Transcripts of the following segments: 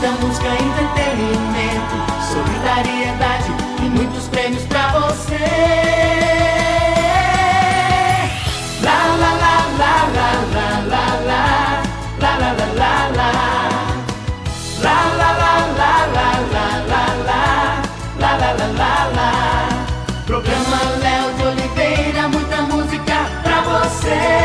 Muita música, entretenimento, solidariedade e muitos prêmios pra você. Lá, lá, lá, lá, lá, lá, lá, lá, lá, lá, lá, lá, lá. Lá, lá, lá, lá, lá, lá, lá, lá, lá, lá, lá, lá, lá. Programa Léo de Oliveira, muita música pra você.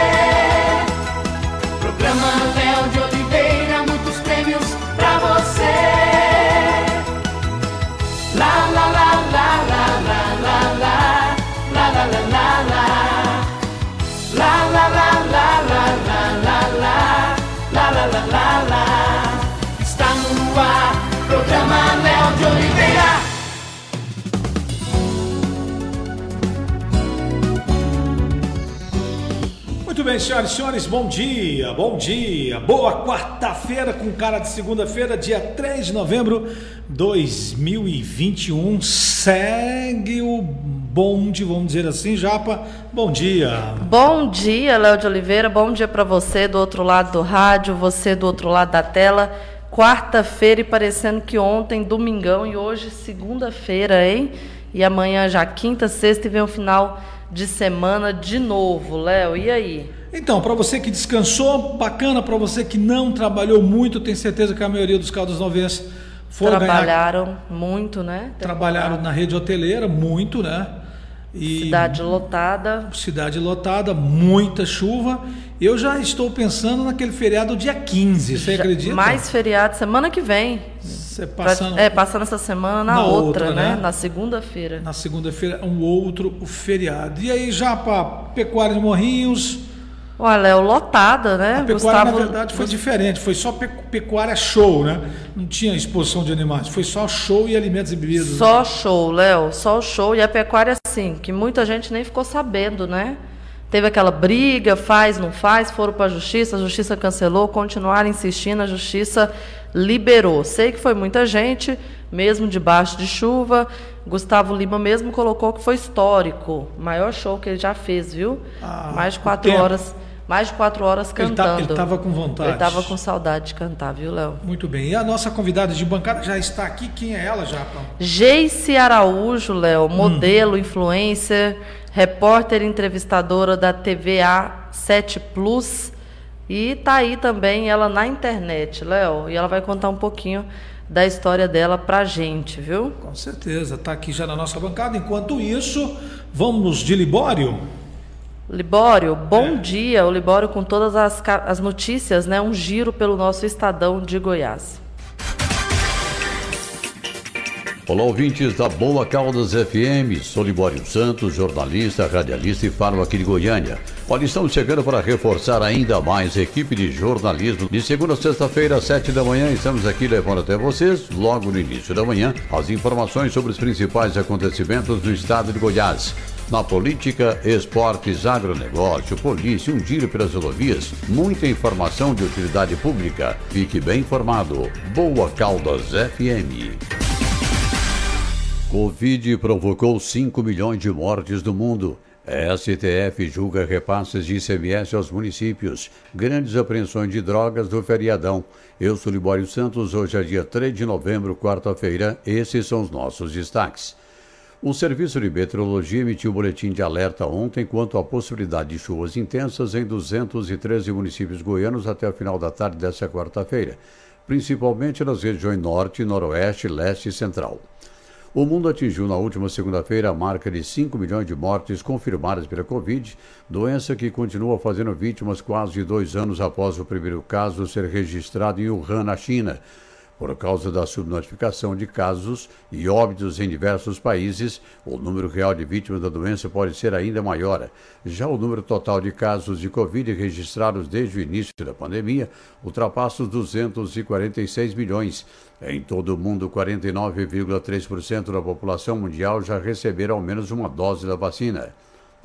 Bem, senhoras e senhores, bom dia, bom dia, boa quarta-feira com cara de segunda-feira, dia 3 de novembro de 2021. Segue o bonde, vamos dizer assim, Japa. Bom dia. Bom dia, Léo de Oliveira. Bom dia para você do outro lado do rádio, você do outro lado da tela. Quarta-feira e parecendo que ontem, domingão e hoje, segunda-feira, hein? E amanhã já quinta, sexta e vem o final de semana de novo, Léo. E aí? Então, para você que descansou, bacana. Para você que não trabalhou muito, tenho certeza que a maioria dos caldos novenses foram ganhar Trabalharam muito, né? trabalharam na rede hoteleira muito, né? E Cidade lotada. cidade lotada, muita chuva. Eu já estou pensando naquele feriado dia 15, você Já- acredita? Mais feriado semana que vem. Você passando é, passando essa semana na, na outra, outra, né? né? Na segunda-feira. na segunda-feira um outro feriado. E aí já para Pecuária de Morrinhos, Olha, Léo, lotada, né? a pecuária na verdade foi diferente, foi só pe- pecuária show, né? Não tinha exposição de animais, foi só show e alimentos e bebidas. Só show, Léo, só show. E a pecuária, assim, que muita gente nem ficou sabendo, né? Teve aquela briga, faz, não faz, foram para a justiça, a justiça cancelou, continuaram insistindo, a justiça liberou. Sei que foi muita gente, mesmo debaixo de chuva. Gustavo Lima mesmo colocou que foi histórico, maior show que ele já fez, viu? Ah, mais de quatro tempo. Mais de quatro horas Ele tá- cantando. ele tava com vontade. Ele tava com saudade de cantar, viu, Léo? Muito bem. E a nossa convidada de bancada já está aqui. Quem é ela, Japa? Geice Araújo, Léo, modelo, influencer, repórter entrevistadora da TVA 7 Plus. E tá aí também ela na internet, Léo. E ela vai contar um pouquinho da história dela pra gente, viu? Com certeza, está aqui já na nossa bancada. Enquanto isso, vamos de Libório. Libório, bom É. dia. O Libório com todas as, as notícias, né? Um giro pelo nosso Estadão de Goiás. Olá, ouvintes da Boa Caldas FM. Sou Libório Santos, jornalista, radialista e falo aqui de Goiânia. Olha, estamos chegando para reforçar ainda mais a equipe de jornalismo. De segunda a sexta-feira, às sete da manhã, estamos aqui levando até vocês, logo no início da manhã, as informações sobre os principais acontecimentos do estado de Goiás. Na política, esportes, agronegócio, polícia, um giro pelas rodovias, muita informação de utilidade pública. Fique bem informado. Boa Caldas FM. Covid provocou 5 milhões de mortes no mundo. A STF julga repasses de ICMS aos municípios. Grandes apreensões de drogas do feriadão. Eu sou Libório Santos, hoje é dia 3 de novembro, quarta-feira. Esses são os nossos destaques. O Serviço de Meteorologia emitiu boletim de alerta ontem quanto à possibilidade de chuvas intensas em 213 municípios goianos até o final da tarde desta quarta-feira, principalmente nas regiões Norte, Noroeste, Leste e Central. O mundo atingiu na última segunda-feira a marca de 5 milhões de mortes confirmadas pela Covid, doença que continua fazendo vítimas quase dois anos após o primeiro caso ser registrado em Wuhan, na China. Por causa da subnotificação de casos e óbitos em diversos países, o número real de vítimas da doença pode ser ainda maior. Já o número total de casos de Covid registrados desde o início da pandemia ultrapassa os 246 milhões. Em todo o mundo, 49,3% da população mundial já receberam ao menos uma dose da vacina.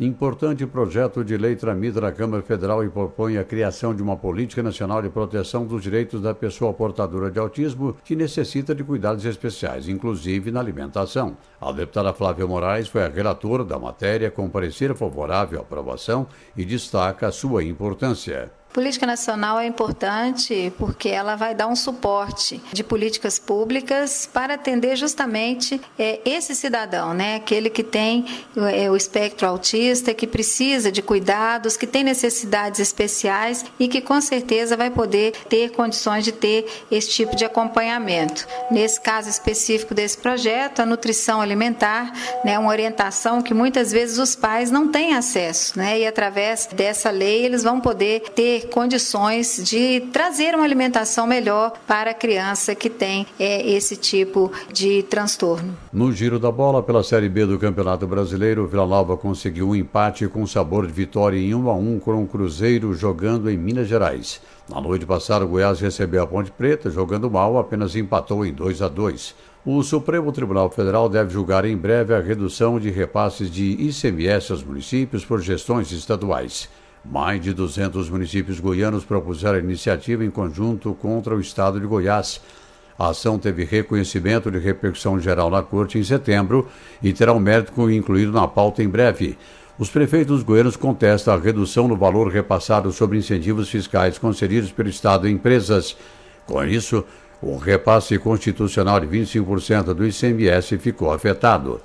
Importante projeto de lei tramita na Câmara Federal e propõe a criação de uma política nacional de proteção dos direitos da pessoa portadora de autismo que necessita de cuidados especiais, inclusive na alimentação. A deputada Flávia Moraes foi a relatora da matéria com parecer favorável à aprovação e destaca a sua importância. Política nacional é importante porque ela vai dar um suporte de políticas públicas para atender justamente é, esse cidadão, né? aquele que tem é, o espectro autista, que precisa de cuidados, que tem necessidades especiais e que com certeza vai poder ter condições de ter esse tipo de acompanhamento. Nesse caso específico desse projeto, a nutrição alimentar, né, uma orientação que muitas vezes os pais não têm acesso, né? e através dessa lei eles vão poder ter condições de trazer uma alimentação melhor para a criança que tem é, esse tipo de transtorno. No giro da bola pela Série B do Campeonato Brasileiro, Vila Nova conseguiu um empate com sabor de vitória em 1 a 1 com o Cruzeiro jogando em Minas Gerais. Na noite passada, o Goiás recebeu a Ponte Preta, jogando mal, apenas empatou em 2 a 2. O Supremo Tribunal Federal deve julgar em breve a redução de repasses de ICMS aos municípios por gestões estaduais. Mais de 200 municípios goianos propuseram a iniciativa em conjunto contra o estado de Goiás. A ação teve reconhecimento de repercussão geral na Corte em setembro e terá um mérito incluído na pauta em breve. Os prefeitos goianos contestam a redução no valor repassado sobre incentivos fiscais concedidos pelo Estado a empresas. Com isso, o repasse constitucional de 25% do ICMS ficou afetado.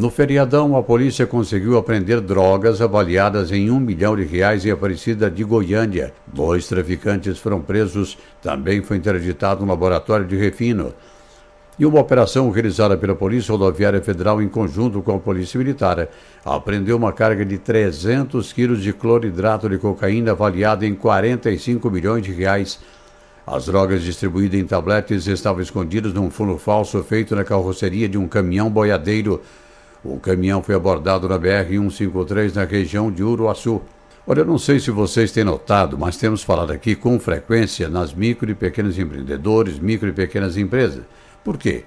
No feriadão, a polícia conseguiu apreender drogas avaliadas em um milhão de reais em Aparecida de Goiânia. Dois traficantes foram presos. Também foi interditado um laboratório de refino. E uma operação realizada pela Polícia Rodoviária Federal em conjunto com a Polícia Militar apreendeu uma carga de 300 quilos de cloridrato de cocaína avaliada em 45 milhões de reais. As drogas distribuídas em tabletes estavam escondidas num fundo falso feito na carroceria de um caminhão boiadeiro o caminhão foi abordado na BR-153 na região de Uruaçu. Olha, eu não sei se vocês têm notado, mas temos falado aqui com frequência nas micro e pequenos empreendedores, micro e pequenas empresas. Por quê?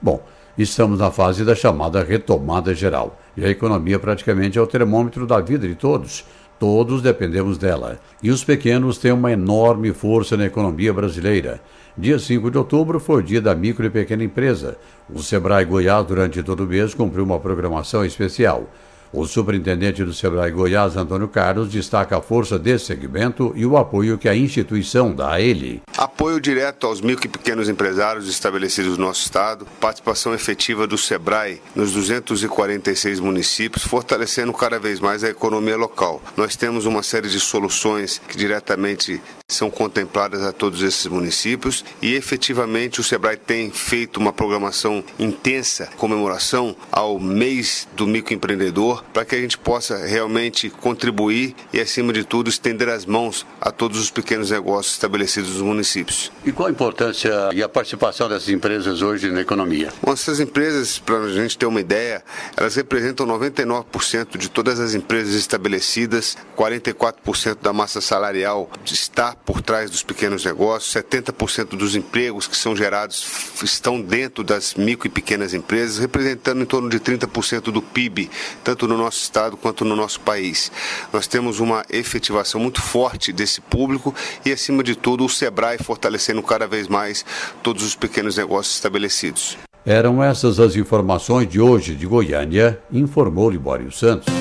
Bom, estamos na fase da chamada retomada geral e a economia praticamente é o termômetro da vida de todos. Todos dependemos dela. E os pequenos têm uma enorme força na economia brasileira. Dia 5 de outubro foi o dia da micro e pequena empresa. O Sebrae Goiás, durante todo o mês, cumpriu uma programação especial. O superintendente do Sebrae Goiás, Antônio Carlos, destaca a força desse segmento e o apoio que a instituição dá a ele. Apoio direto aos e pequenos empresários estabelecidos no nosso estado, participação efetiva do Sebrae nos 246 municípios, fortalecendo cada vez mais a economia local. Nós temos uma série de soluções que diretamente são contempladas a todos esses municípios e efetivamente o Sebrae tem feito uma programação intensa, comemoração ao mês do microempreendedor, para que a gente possa realmente contribuir e, acima de tudo, estender as mãos a todos os pequenos negócios estabelecidos nos municípios. E qual a importância e a participação dessas empresas hoje na economia? Bom, essas empresas, para a gente ter uma ideia, elas representam 99% de todas as empresas estabelecidas, 44% da massa salarial está por trás dos pequenos negócios, 70% dos empregos que são gerados estão dentro das micro e pequenas empresas, representando em torno de 30% do PIB, tanto no nosso estado quanto no nosso país. Nós temos uma efetivação muito forte desse público e, acima de tudo, o SEBRAE fortalecendo cada vez mais todos os pequenos negócios estabelecidos. Eram essas as informações de hoje de Goiânia, informou Libório Santos.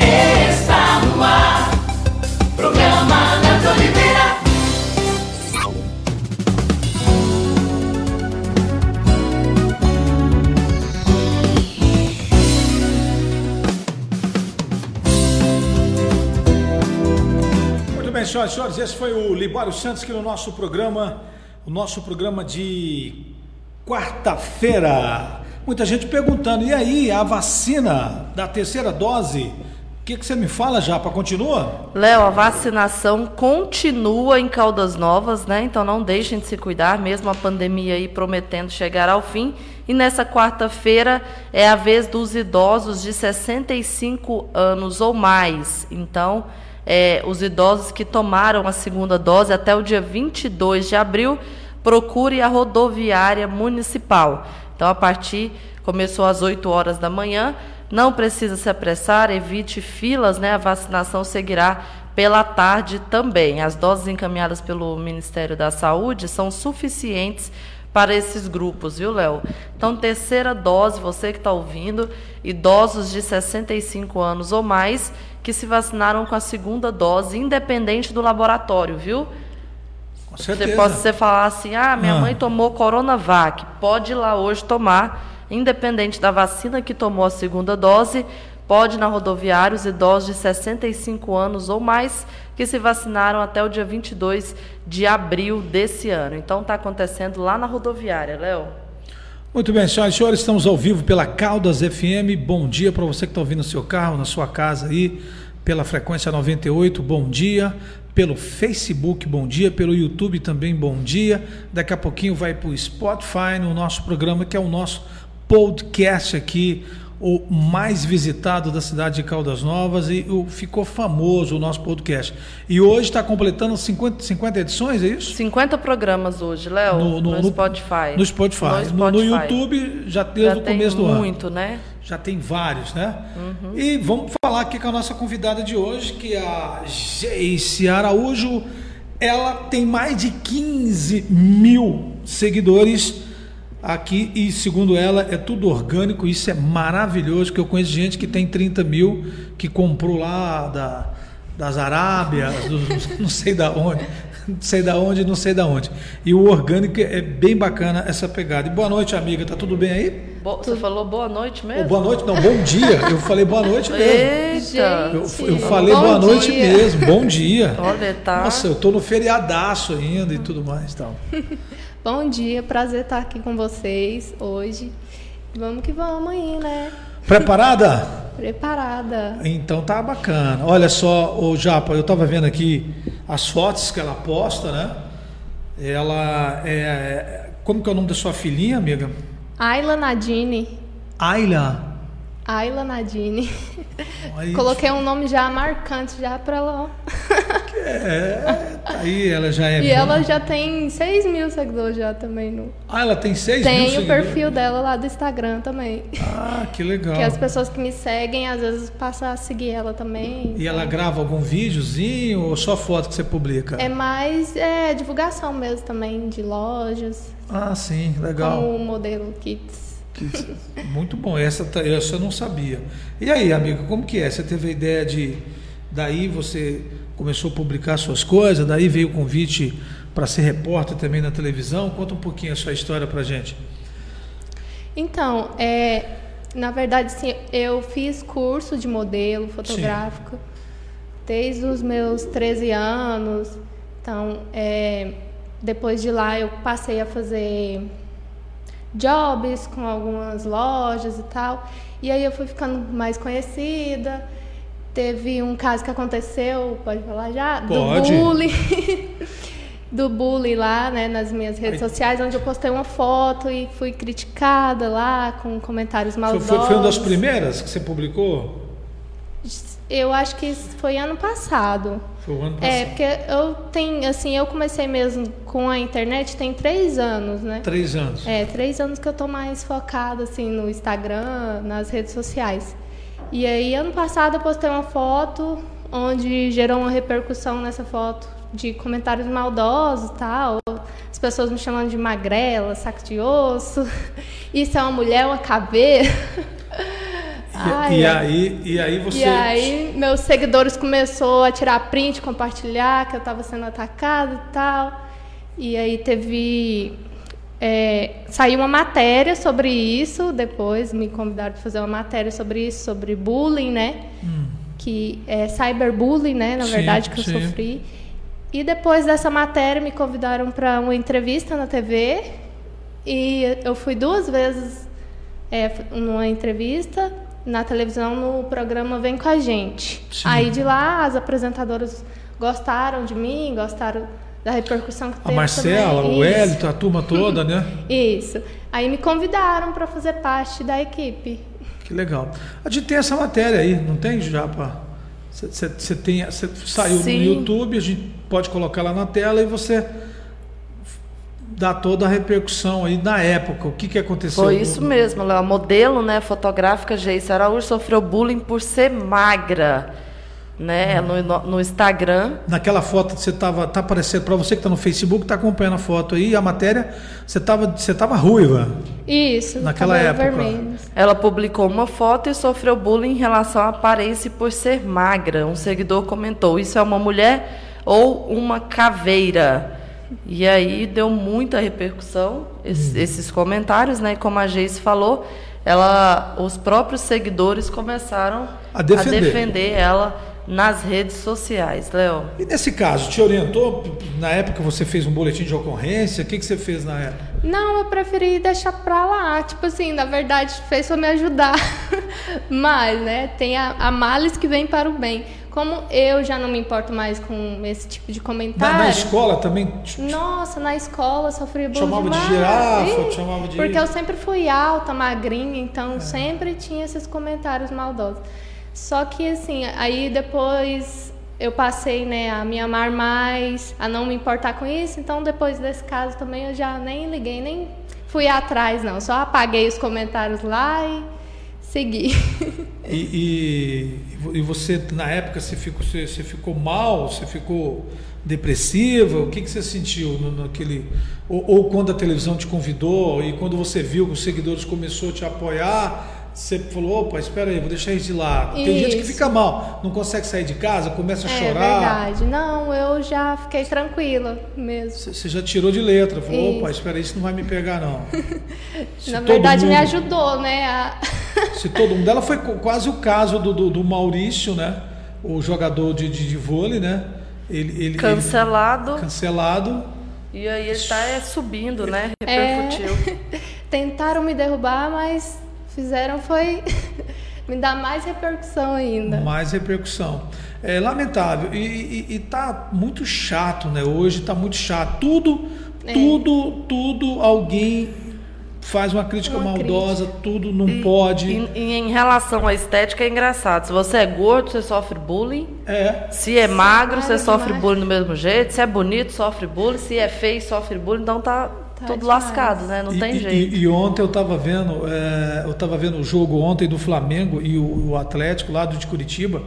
Está no ar, senhoras e senhores, esse foi o Libório Santos que no nosso programa, o nosso programa de quarta-feira. Muita gente perguntando, e aí, a vacina da terceira dose? que, que você me fala, Japa? Continua? Léo, a vacinação continua em Caldas Novas, né? Então não deixem de se cuidar, mesmo a pandemia aí prometendo chegar ao fim. E nessa quarta-feira é a vez dos idosos de 65 anos ou mais. Então, é, os idosos que tomaram a segunda dose até o dia 22 de abril, procure a rodoviária municipal. Então, a partir, começou às 8 horas da manhã, Não precisa se apressar, evite filas, né? A vacinação seguirá pela tarde também. As doses encaminhadas pelo Ministério da Saúde são suficientes para esses grupos, viu, Léo? Então, terceira dose, você que está ouvindo, idosos de 65 anos ou mais que se vacinaram com a segunda dose, independente do laboratório, viu? Com Você certeza. pode você falar assim, ah, minha Ah. mãe tomou Coronavac, pode ir lá hoje tomar, independente da vacina que tomou a segunda dose, pode ir na rodoviária os idosos de 65 anos ou mais que se vacinaram até o dia 22 de abril desse ano. Então está acontecendo lá na rodoviária, Léo. Muito bem, senhoras e senhores, estamos ao vivo pela Caldas FM. Bom dia para você que está ouvindo no seu carro, na sua casa aí, pela frequência 98. Bom dia. Pelo Facebook, bom dia. Pelo YouTube também, bom dia. Daqui a pouquinho vai para o Spotify no nosso programa, que é o nosso podcast aqui, o mais visitado da cidade de Caldas Novas e o, ficou famoso o nosso podcast. E hoje está completando 50, 50 edições, é isso? 50 programas hoje, Léo, no, Spotify. No Spotify. No, no YouTube, já desde Já o começo do ano. muito, né? Já tem vários, né? E vamos falar aqui com a nossa convidada de hoje, que é a Geice Araújo. Ela tem mais de 15 mil seguidores aqui e, segundo ela, é tudo orgânico. Isso é maravilhoso, que eu conheço gente que tem 30 mil, que comprou lá da, das Arábias, do- não sei da onde, não sei da onde, não sei da onde. E o orgânico é bem bacana essa pegada. E boa noite, amiga. Tá tudo bem aí? Bo- Você falou boa noite mesmo? boa noite, não, bom dia. Eu falei boa noite mesmo. Eita! Eu, eu falei bom boa noite dia. mesmo, bom dia. Olha, tá. Nossa, eu tô no feriadaço ainda e tudo mais. Tal. Bom dia, prazer estar aqui com vocês hoje. Vamos que vamos aí, né? Preparada? Preparada. Então tá bacana. Olha só, o Japa, eu tava vendo aqui as fotos que ela posta, né? Ela é. Como que é o nome da sua filhinha, amiga? Ayla Nadine. Ayla. Ayla Nadine. Coloquei um nome já marcante já pra ela. ó. É, tá aí ela já é. E ela já tem 6 mil seguidores já também. No... Ah, ela tem 6 mil Tem o seguidores? perfil dela lá do Instagram também. Ah, que legal. Que as pessoas que me seguem, às vezes, passam a seguir ela também. E ela grava algum videozinho ou só foto que você publica? É mais é, divulgação mesmo também de lojas, Ah, sim, legal. como o modelo Kits. Muito bom, essa, essa eu não sabia. E aí, amiga, como que é? Você teve a ideia de. Daí você começou a publicar suas coisas, daí veio o convite para ser repórter também na televisão. Conta um pouquinho a sua história pra gente. Então, é, na verdade, sim, eu fiz curso de modelo fotográfico desde os meus 13 anos. Então, é, depois de lá, eu passei a fazer jobs com algumas lojas e tal. E aí eu fui ficando mais conhecida. Teve um caso que aconteceu, pode falar já? Pode. Do bullying. do bullying lá, né, nas minhas redes Ai. sociais, onde eu postei uma foto e fui criticada lá com comentários maldosos. foi, foi uma das primeiras que você publicou? Eu acho que foi ano passado. Foi o ano É, passado. porque eu tenho, assim, eu comecei mesmo com a internet tem três anos, né? Três anos. É, três anos que eu tô mais focada, assim, no Instagram, nas redes sociais. E aí, ano passado, eu postei uma foto onde gerou uma repercussão nessa foto de comentários maldosos e tal. As pessoas me chamando de magrela, saco de osso. Isso é uma mulher, uma caveira. E, Ai, e aí, e aí você. E aí, meus seguidores começaram a tirar print, compartilhar que eu estava sendo atacada e tal. E aí teve. é, saiu uma matéria sobre isso, depois me convidaram para fazer uma matéria sobre isso, sobre bullying, né? Que é cyberbullying, né? Na Sim, verdade, que eu sim. sofri. E depois dessa matéria me convidaram para uma entrevista na TV. E eu fui duas vezes é, numa entrevista na televisão no programa Vem com a gente. Sim. Aí de lá as apresentadoras gostaram de mim, gostaram da repercussão que A teve Marcela, também. o. Hélito, a turma toda, né? Isso. Aí me convidaram para fazer parte da equipe. Que legal. A gente tem essa matéria aí, não tem, Japa? Você tem, cê saiu Sim. no YouTube, a gente pode colocar lá na tela e você dar toda a repercussão aí na época. O que, que aconteceu? Foi isso mesmo, Léo. A modelo né, fotográfica Geice Araújo sofreu bullying por ser magra. Né, no, no Instagram. Naquela foto você estava, tá aparecendo para você que está no Facebook, está acompanhando a foto aí, a matéria, você estava, você tava ruiva. Isso. Naquela época. Vermelho. Ela publicou uma foto e sofreu bullying em relação à aparência por ser magra. Um seguidor comentou: "Isso é uma mulher ou uma caveira?" E aí deu muita repercussão esses, hum. esses comentários, né? E como a Geice falou, ela, os próprios seguidores começaram a defender, a defender ela nas redes sociais, Léo. E nesse caso, te orientou? Na época você fez um boletim de ocorrência? O que, que você fez na época? Não, eu preferi deixar pra lá. Tipo assim, na verdade, fez pra me ajudar. Mas, né, tem a, a males que vem para o bem. Como eu já não me importo mais com esse tipo de comentário. Na, na escola também? Nossa, na escola sofri bullying Chamava demais. de girafa, chamava de... Porque eu sempre fui alta, magrinha, então é. sempre tinha esses comentários maldosos. Só que assim, aí depois eu passei né, a me amar mais, a não me importar com isso. Então depois desse caso também eu já nem liguei, nem fui atrás não. Só apaguei os comentários lá e segui. E, e, e você na época você ficou, você, você, ficou mal, você ficou depressiva? O que, que você sentiu no, naquele ou, ou quando a televisão te convidou e quando você viu que os seguidores começou a te apoiar? Você falou, opa, espera aí, vou deixar isso de lado. Tem isso. gente que fica mal, não consegue sair de casa, começa a é, chorar. É verdade. Não, eu já fiquei tranquila mesmo. Você já tirou de letra, falou, isso. opa, espera aí, isso não vai me pegar não. Na verdade mundo, me ajudou, né? A... se todo mundo, ela foi quase o caso do, do, do Maurício, né? O jogador de, de, de vôlei, né? Ele, ele cancelado. Ele, cancelado. E aí ele está é, subindo, né? Repercutiu. É... Tentaram me derrubar, mas fizeram foi me dar mais repercussão ainda. Mais repercussão. É lamentável. E, e, e tá muito chato, né? Hoje tá muito chato. Tudo, é. tudo, tudo alguém faz uma crítica uma maldosa, crítica. tudo não e, pode. E, e, em relação à estética é engraçado. Se você é gordo, você sofre bullying. É. Se é magro, você sofre bullying do mesmo jeito. Se é bonito, sofre bullying. Se é feio, sofre bullying. Então tá Tá Tudo demais. lascado, né? Não e, tem jeito. E, e, ontem eu estava vendo, é, eu estava vendo o jogo ontem do Flamengo e o, o Atlético lá do de Curitiba.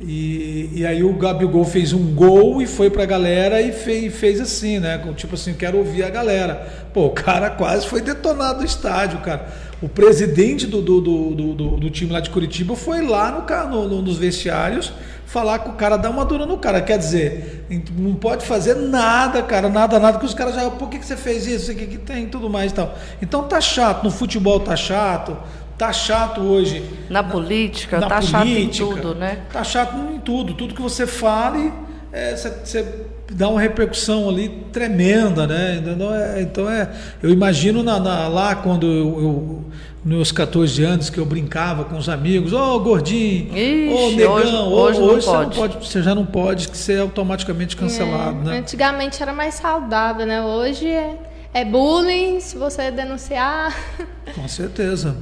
E, e aí o Gabigol fez um gol e foi para a galera e fez, fez assim, né? Tipo assim, quero ouvir a galera. Pô, o cara quase foi detonado no estádio, cara. O presidente do, do, do, do, do time lá de Curitiba foi lá no, no, nos vestiários falar com o cara, dar uma dura no cara. Quer dizer, não pode fazer nada, cara, nada, nada, que os caras já, por que, que você fez isso? O que, que tem tudo mais e tal. Então tá chato, no futebol tá chato, tá chato hoje. Na, na política, na tá política, chato em tudo, né? Tá chato em tudo. Tudo que você fale, você é, dá uma repercussão ali tremenda, né? Então é, então é eu imagino na, na lá quando eu, eu nos 14 anos que eu brincava com os amigos, ô oh, gordinho, ô oh, negão, hoje, hoje, hoje você, não pode, você já não pode ser automaticamente cancelado, é, né? Antigamente era mais saudável, né? Hoje é, é bullying, se você denunciar. Com certeza.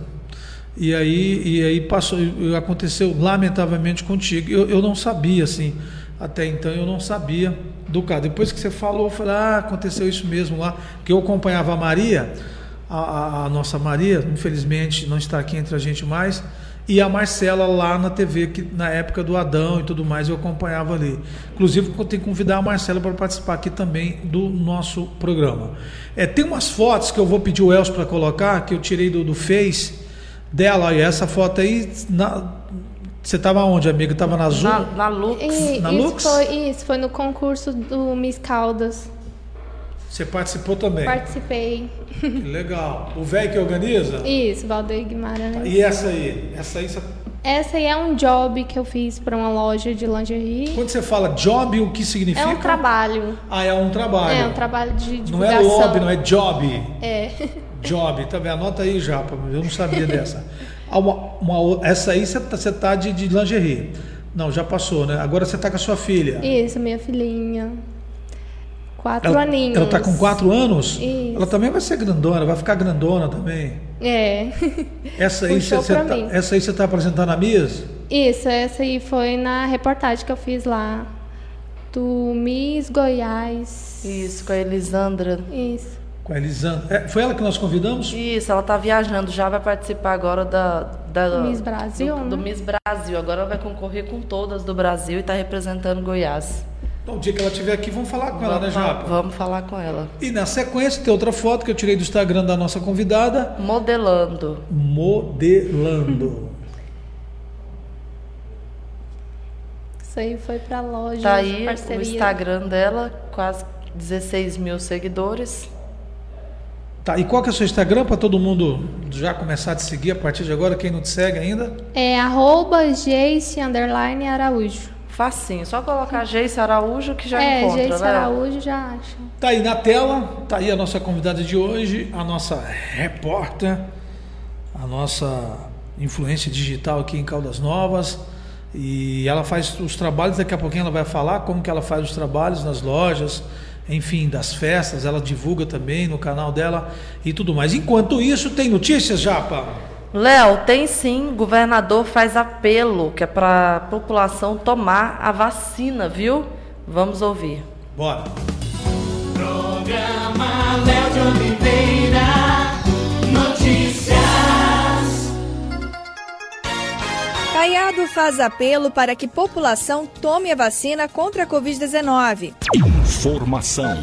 E aí, e aí passou, aconteceu lamentavelmente contigo. Eu, eu não sabia, assim, até então eu não sabia do caso. Depois que você falou, eu falei, ah, aconteceu isso mesmo lá, que eu acompanhava a Maria a, a, nossa Maria, infelizmente não está aqui entre a gente mais, e a Marcela lá na TV, que na época do Adão e tudo mais, eu acompanhava ali. Inclusive, eu tenho que convidar a Marcela para participar aqui também do nosso programa. É, tem umas fotos que eu vou pedir o Elcio para colocar, que eu tirei do, do Face dela, e essa foto aí. Na, você estava onde, amiga? Estava na Azul? Na, na Lux. E, na isso Lux? Foi, isso, foi no concurso do Miss Caldas. Você participou também? Participei. Que legal. O velho que organiza? Isso, Valdeir Guimarães. E essa aí? Essa aí você... Essa aí é um job que eu fiz para uma loja de lingerie. Quando você fala job, o que significa? É um trabalho. Ah, é um trabalho. É um trabalho de divulgação. Não é lobby, não é job. É. Job, tá bem? Anota aí já, eu não sabia dessa. Ah, uma, uma, essa aí você tá, você tá de, de lingerie. Não, já passou, né? Agora você tá com a sua filha. Isso, minha filhinha. Quatro ela, aninhos. Ela está com quatro anos? Isso. Ela também vai ser grandona, vai ficar grandona também. É. Essa aí você tá, essa aí você está apresentando a Miss? Isso, essa aí foi na reportagem que eu fiz lá do Miss Goiás. Isso, com a Elisandra. Isso. Com a Elisandra. É, foi ela que nós convidamos? Isso, ela tá viajando, já vai participar agora da, da Miss Brasil, do, do né? Miss Brasil. Agora ela vai concorrer com todas do Brasil e tá representando Goiás. Então, o dia que ela estiver aqui, vamos falar com ela, né, Vamos, Japa? vamos falar com ela. E na sequência tem outra foto que eu tirei do Instagram da nossa convidada, Modelando. modelando. Isso aí foi pra loja. Tá aí parceria. o Instagram dela, quase 16 mil seguidores. Tá, e qual que é o seu Instagram para todo mundo já começar a te seguir a partir de agora, quem não te segue ainda? É arroba Araújo. Facinho, só colocar Geice Araújo que já é, encontra, Jace né? Araújo já acha. Tá aí na tela, tá aí a nossa convidada de hoje, a nossa repórter, a nossa influência digital aqui em Caldas Novas. E ela faz os trabalhos, daqui a pouquinho ela vai falar como que ela faz os trabalhos nas lojas, enfim, das festas, ela divulga também no canal dela e tudo mais. Enquanto isso, tem notícias, Japa? Léo, tem sim. Governador faz apelo que é para a população tomar a vacina, viu? Vamos ouvir. Bora. Programa Léo de Caiado faz apelo para que população tome a vacina contra a Covid-19. Informação.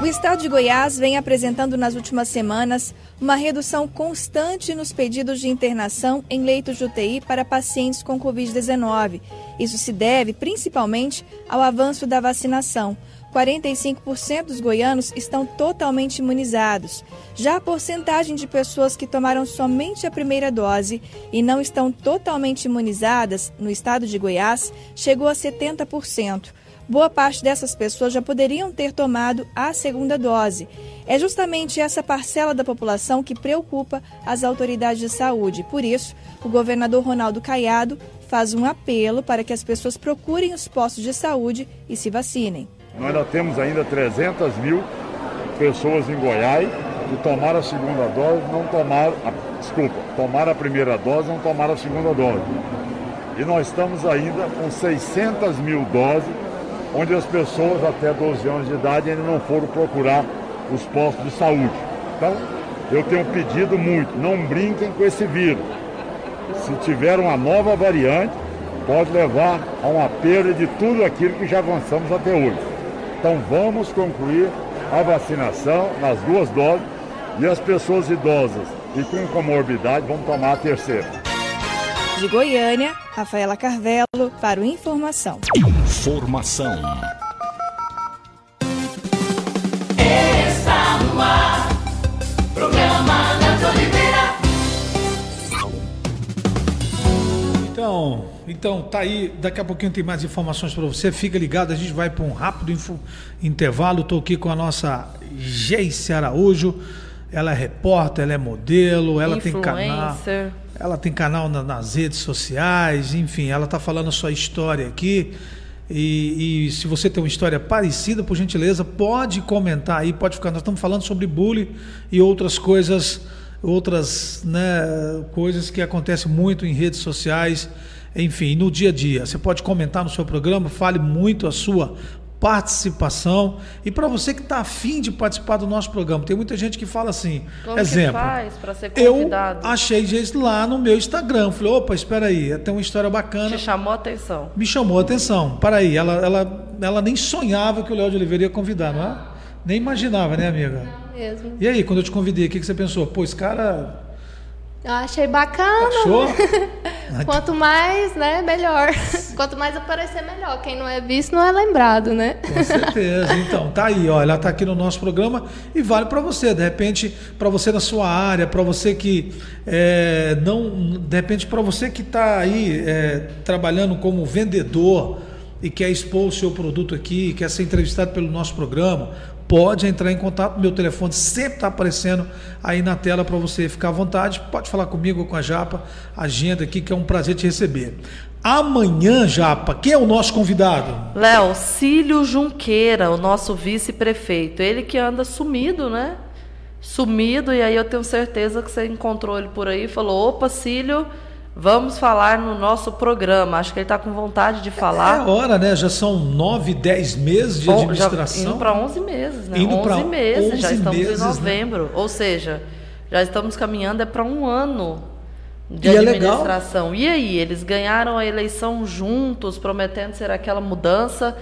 O estado de Goiás vem apresentando nas últimas semanas uma redução constante nos pedidos de internação em leitos de UTI para pacientes com Covid-19. Isso se deve principalmente ao avanço da vacinação. 45% dos goianos estão totalmente imunizados. Já a porcentagem de pessoas que tomaram somente a primeira dose e não estão totalmente imunizadas no estado de Goiás chegou a 70%. Boa parte dessas pessoas já poderiam ter tomado a segunda dose. É justamente essa parcela da população que preocupa as autoridades de saúde. Por isso, o governador Ronaldo Caiado faz um apelo para que as pessoas procurem os postos de saúde e se vacinem. Nós ainda temos ainda 300 mil pessoas em Goiás que tomaram a segunda dose, não tomaram, desculpa, tomaram a primeira dose, não tomaram a segunda dose. E nós estamos ainda com 600 mil doses, onde as pessoas até 12 anos de idade ainda não foram procurar os postos de saúde. Então, eu tenho pedido muito, não brinquem com esse vírus. Se tiver uma nova variante, pode levar a uma perda de tudo aquilo que já avançamos até hoje. Então vamos concluir a vacinação nas duas doses e as pessoas idosas e com comorbidade vão tomar a terceira. De Goiânia, Rafaela Carvelo para o Informação. Informação. Então, então tá aí, daqui a pouquinho tem mais informações para você. Fica ligado, a gente vai para um rápido intervalo. Estou aqui com a nossa Geice Araújo. Ela é repórter, ela é modelo, ela tem canal. Influencer. Ela tem canal na- nas redes sociais, enfim, ela está falando a sua história aqui. E, e se você tem uma história parecida, por gentileza, pode comentar aí, pode ficar. Nós estamos falando sobre bullying e outras coisas, outras né, coisas que acontecem muito em redes sociais, enfim, no dia a dia. Você pode comentar no seu programa, fale muito a sua participação. E para você que está afim de participar do nosso programa, tem muita gente que fala assim, Como exemplo. faz para ser Eu achei isso lá no meu Instagram. Falei, opa, espera aí, tem uma história bacana. Te chamou a atenção. Me chamou a atenção. Para aí, ela, ela, ela nem sonhava que o Léo de Oliveira ia convidar, não é? Nem imaginava, né, amiga? Mesmo. E aí, quando eu te convidei, o que, que você pensou? Pô, esse cara Eu achei bacana. achou? Quanto mais, né, melhor. Quanto mais aparecer, melhor. Quem não é visto não é lembrado, né? Com certeza. Então, tá aí, ó, ela tá aqui no nosso programa e vale para você, de repente, para você na sua área, para você que é, não, de repente, para você que está aí é, trabalhando como vendedor e quer expor o seu produto aqui, quer ser entrevistado pelo nosso programa, pode entrar em contato. Meu telefone sempre está aparecendo aí na tela para você ficar à vontade. Pode falar comigo ou com a Japa, agenda aqui, que é um prazer te receber. Amanhã, Japa, quem é o nosso convidado? Léo, Cílio Junqueira, o nosso vice-prefeito. Ele que anda sumido, né? Sumido, e aí eu tenho certeza que você encontrou ele por aí e falou: opa, Cílio, Vamos falar no nosso programa. Acho que ele está com vontade de falar. É hora, né? Já são nove, dez meses de Bom, administração. Já indo para 11 meses, né? Indo 11 pra meses, 11 já estamos meses, em né? novembro. Ou seja, já estamos caminhando é para um ano de E é legal. administração. E aí, eles ganharam a eleição juntos, prometendo ser aquela mudança.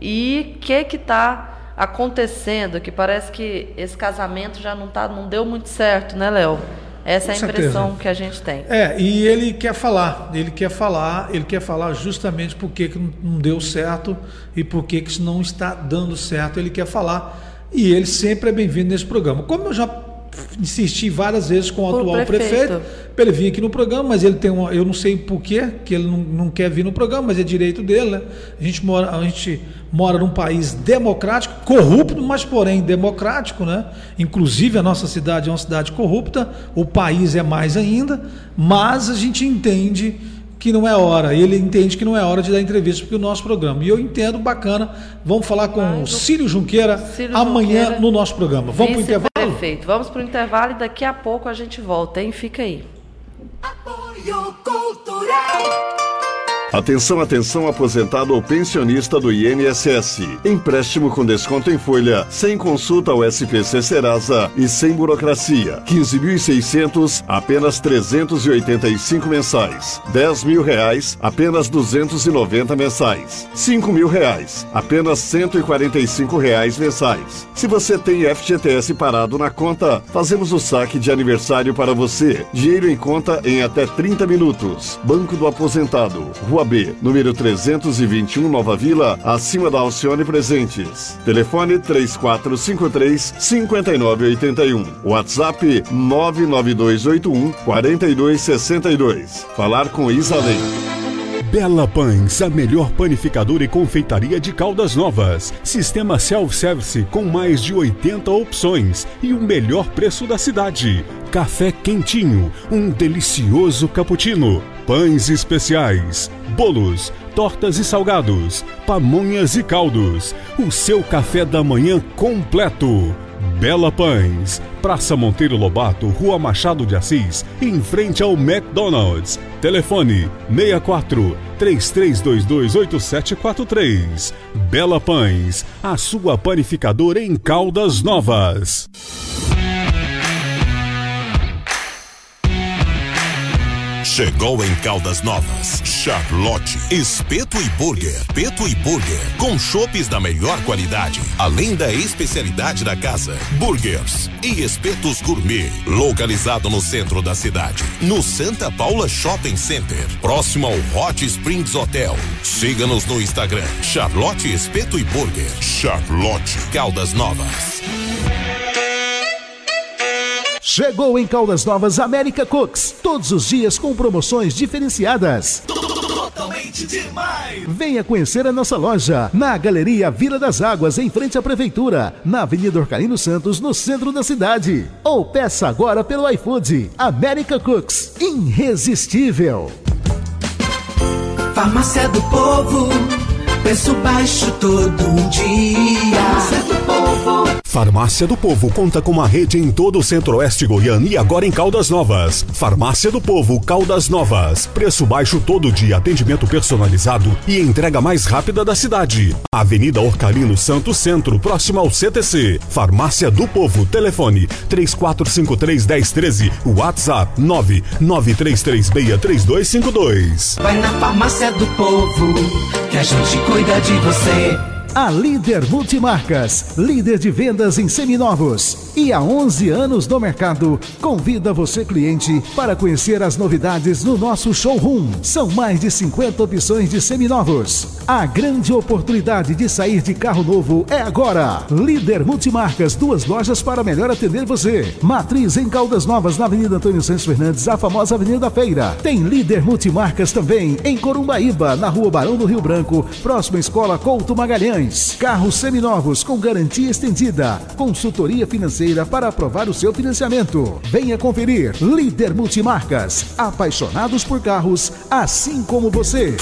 E o que que está acontecendo? Que parece que esse casamento já não, tá, não deu muito certo, né, Léo? Essa é a Com impressão certeza. que a gente tem. É, e ele quer falar, ele quer falar, ele quer falar justamente por que que não- não deu certo e por que que isso não está dando certo, ele quer falar. E ele sempre é bem-vindo nesse programa. Como eu já insisti várias vezes com o atual prefeito. prefeito, para ele vir aqui no programa, mas ele tem uma, eu não sei por quê, que ele não, não quer vir no programa, mas é direito dele, né? A gente mora, a gente mora num país democrático, corrupto, mas porém democrático, né? Inclusive a nossa cidade é uma cidade corrupta, o país é mais ainda, mas a gente entende que não é hora, ele entende que não é hora de dar entrevista para o nosso programa. E eu entendo, bacana. Vamos falar com o Mas o- Cílio Junqueira Cílio amanhã Junqueira, no nosso programa. Vamos para o intervalo? Perfeito. Vamos para o intervalo e daqui a pouco a gente volta, hein? Fica aí. Atenção, atenção, aposentado ou pensionista do INSS. Empréstimo com desconto em folha, sem consulta ao SPC Serasa e sem burocracia. 15.600, apenas 385 mensais. 10 mil reais, apenas 290 mensais. 5 mil reais, apenas 145 reais mensais. Se você tem FGTS parado na conta, fazemos o saque de aniversário para você. Dinheiro em conta em até 30 minutos. Banco do Aposentado, Rua B, número 321, Nova Vila, acima da Alcione Presentes. Telefone 3453-5981. WhatsApp 99281 4262. Falar com Isalém. Bela Pães, a melhor panificadora e confeitaria de Caldas Novas. Sistema self-service com mais de 80 opções e o melhor preço da cidade. Café quentinho, um delicioso cappuccino, pães especiais, bolos, tortas e salgados, pamonhas e caldos. O seu café da manhã completo. Bela Pães, Praça Monteiro Lobato, Rua Machado de Assis, em frente ao McDonald's. Telefone 64 3322 8743. Bela Pães, a sua panificadora em Caldas Novas. Chegou em Caldas Novas, Charlotte, Espeto e Burger. Peto e Burger, com chopes da melhor qualidade, além da especialidade da casa, burgers e espetos gourmet. Localizado no centro da cidade, no Santa Paula Shopping Center, próximo ao Hot Springs Hotel. Siga-nos no Instagram, Charlotte Espeto e Burger. Charlotte, Caldas Novas. Chegou em Caldas Novas América Cooks, todos os dias com promoções diferenciadas. Totalmente demais! Venha conhecer a nossa loja na Galeria Vila das Águas, em frente à Prefeitura, na Avenida Orcalino Santos, no centro da cidade. Ou peça agora pelo iFood. América Cooks, irresistível. Farmácia do Povo, preço baixo todo dia. Farmácia do Povo. Conta com uma rede em todo o centro-oeste goiano e agora em Caldas Novas. Farmácia do Povo, Caldas Novas. Preço baixo todo dia, atendimento personalizado e entrega mais rápida da cidade. Avenida Orcalino Santo Centro, próximo ao CTC. Farmácia do Povo, telefone 3453-1013, WhatsApp 993363252. Vai na Farmácia do Povo, que a gente cuida de você. A Líder Multimarcas, líder de vendas em seminovos e há 11 anos no mercado, convida você cliente para conhecer as novidades no nosso showroom. São mais de 50 opções de seminovos. A grande oportunidade de sair de carro novo é agora. Líder Multimarcas, duas lojas para melhor atender você. Matriz em Caldas Novas, na Avenida Antônio Santos Fernandes, a famosa Avenida da Feira. Tem Líder Multimarcas também em Corumbaíba, na Rua Barão do Rio Branco, próxima Escola Couto Magalhães. Carros seminovos com garantia estendida. Consultoria financeira para aprovar o seu financiamento. Venha conferir. Líder Multimarcas. Apaixonados por carros, assim como você.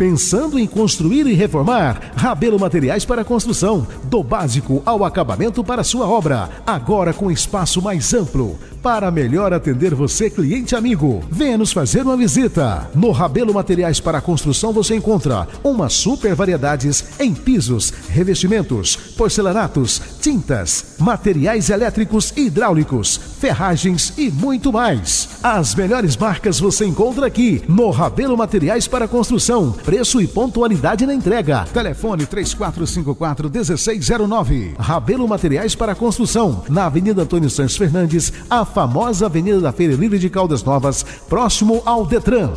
Pensando em construir e reformar? Rabelo Materiais para Construção. Do básico ao acabamento para sua obra. Agora com espaço mais amplo para melhor atender você, cliente amigo. Venha nos fazer uma visita. No Rabelo Materiais para Construção você encontra uma super variedades em pisos, revestimentos, porcelanatos, tintas, materiais elétricos e hidráulicos, ferragens e muito mais. As melhores marcas você encontra aqui no Rabelo Materiais para Construção. Preço e pontualidade na entrega. Telefone 3454 1609. Rabelo Materiais para Construção, na Avenida Antônio Santos Fernandes, a famosa Avenida da Feira Livre de Caldas Novas, próximo ao Detran.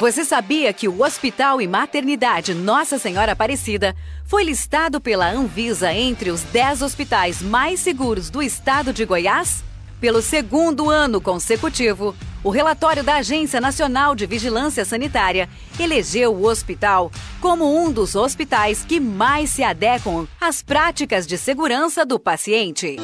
Você sabia que o Hospital e Maternidade Nossa Senhora Aparecida foi listado pela Anvisa entre os 10 hospitais mais seguros do estado de Goiás? Pelo segundo ano consecutivo, o relatório da Agência Nacional de Vigilância Sanitária elegeu o hospital como um dos hospitais que mais se adequam às práticas de segurança do paciente.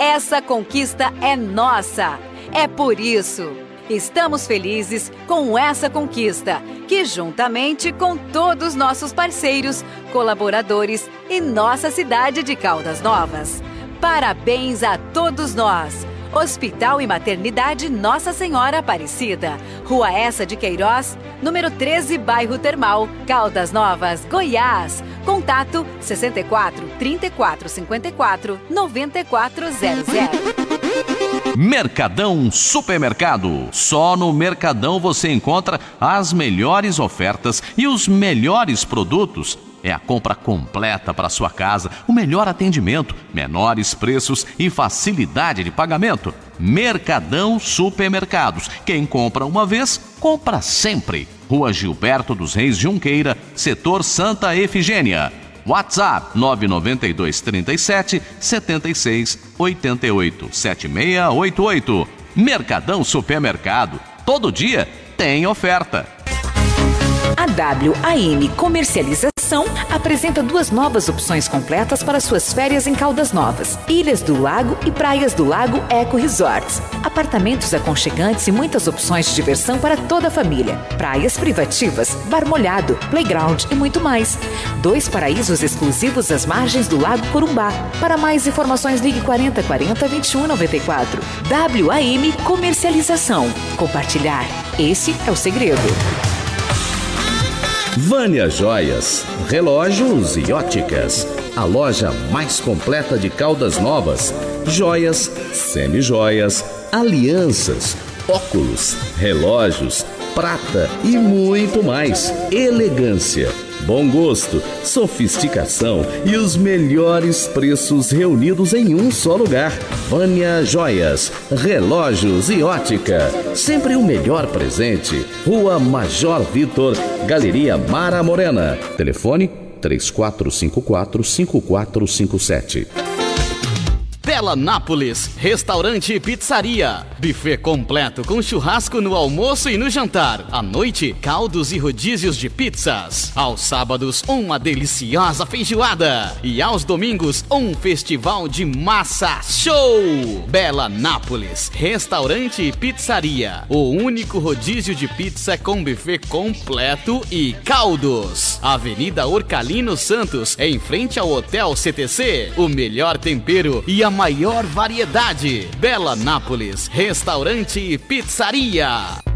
Essa conquista é nossa. É por isso. Estamos felizes com essa conquista, que juntamente com todos nossos parceiros, colaboradores e nossa cidade de Caldas Novas. Parabéns a todos nós Hospital e Maternidade Nossa Senhora Aparecida, Rua Essa de Queiroz, número 13, bairro Termal, Caldas Novas, Goiás. Contato 64 34 54 9400. Mercadão Supermercado. Só no Mercadão você encontra as melhores ofertas e os melhores produtos é a compra completa para sua casa, o melhor atendimento, menores preços e facilidade de pagamento. Mercadão Supermercados. Quem compra uma vez, compra sempre. Rua Gilberto dos Reis Junqueira, setor Santa Efigênia. WhatsApp 992 37 76 88 7688. Mercadão Supermercado. Todo dia tem oferta. A WAM Comercialização apresenta duas novas opções completas para suas férias em Caldas Novas: Ilhas do Lago e Praias do Lago Eco Resorts. Apartamentos aconchegantes e muitas opções de diversão para toda a família. Praias privativas, bar molhado, playground e muito mais. Dois paraísos exclusivos às margens do Lago Corumbá. Para mais informações, ligue 40 40 21 94. WAM Comercialização. Compartilhar. Esse é o segredo. Vânia Joias, relógios e óticas. A loja mais completa de Caldas Novas. Joias, semijoias, alianças, óculos, relógios, prata e muito mais. Elegância bom gosto, sofisticação e os melhores preços reunidos em um só lugar. Vânia Joias, relógios e ótica. Sempre o melhor presente. Rua Major Vitor, Galeria Mara Morena. Telefone 3454 5457. Bela Nápoles, restaurante e pizzaria. Buffet completo com churrasco no almoço e no jantar. À noite, caldos e rodízios de pizzas. Aos sábados, uma deliciosa feijoada. E aos domingos, um festival de massa show. Bela Nápoles, restaurante e pizzaria. O único rodízio de pizza com buffet completo e caldos. Avenida Orcalino Santos, em frente ao Hotel CTC. O melhor tempero e a maior variedade. Bela Nápoles, restaurante e pizzaria.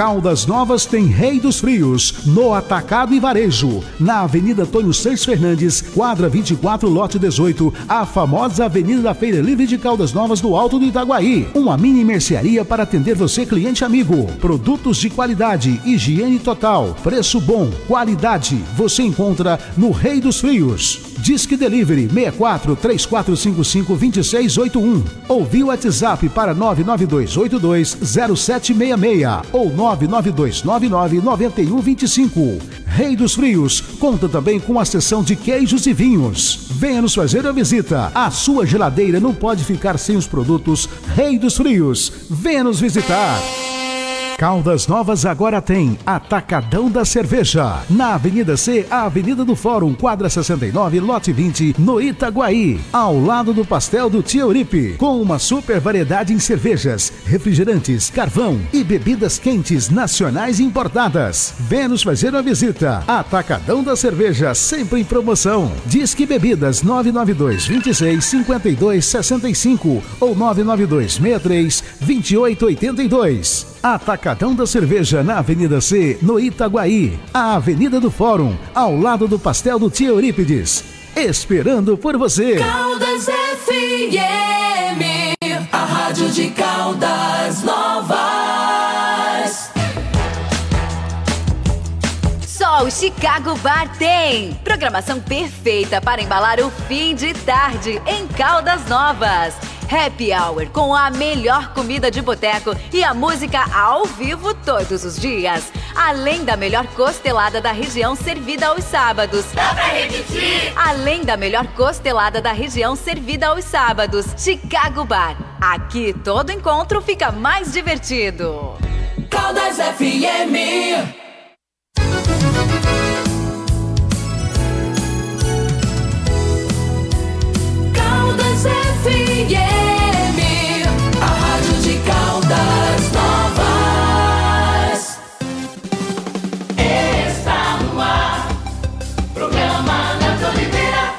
Caldas Novas tem Rei dos Frios, no Atacado e Varejo, na Avenida Antônio Seis Fernandes, quadra 24, lote 18, a famosa Avenida da Feira Livre de Caldas Novas do Alto do Itaguaí. Uma mini mercearia para atender você, cliente amigo. Produtos de qualidade, higiene total, preço bom, qualidade. Você encontra no Rei dos Frios. Disque Delivery 64 3455 2681 ou via WhatsApp para 99282 0766 ou 992999125. Rei dos Frios conta também com a seção de queijos e vinhos. Venha nos fazer a visita. A sua geladeira não pode ficar sem os produtos Rei dos Frios. Venha nos visitar. Caldas Novas agora tem Atacadão da Cerveja. Na Avenida C, Avenida do Fórum, quadra 69, lote 20, no Itaguaí. Ao lado do pastel do Tia Uripe. Com uma super variedade em cervejas, refrigerantes, carvão e bebidas quentes nacionais importadas. Vem nos fazer uma visita. Atacadão da Cerveja, sempre em promoção. Disque Bebidas 992 26 52 65 ou 992 63 28 82. Atacadão da Cerveja na Avenida C, no Itaguaí. A Avenida do Fórum, ao lado do pastel do Tia Eurípides. Esperando por você. Caldas FM, a rádio de Caldas Novas. O Chicago Bar tem. Programação perfeita para embalar o fim de tarde em Caldas Novas. Happy Hour com a melhor comida de boteco e a música ao vivo todos os dias. Além da melhor costelada da região servida aos sábados. Dá pra repetir? Além da melhor costelada da região servida aos sábados. Chicago Bar. Aqui todo encontro fica mais divertido. Caldas FM. FM, a rádio de Caldas Novas. Está no ar, programa Neto Oliveira.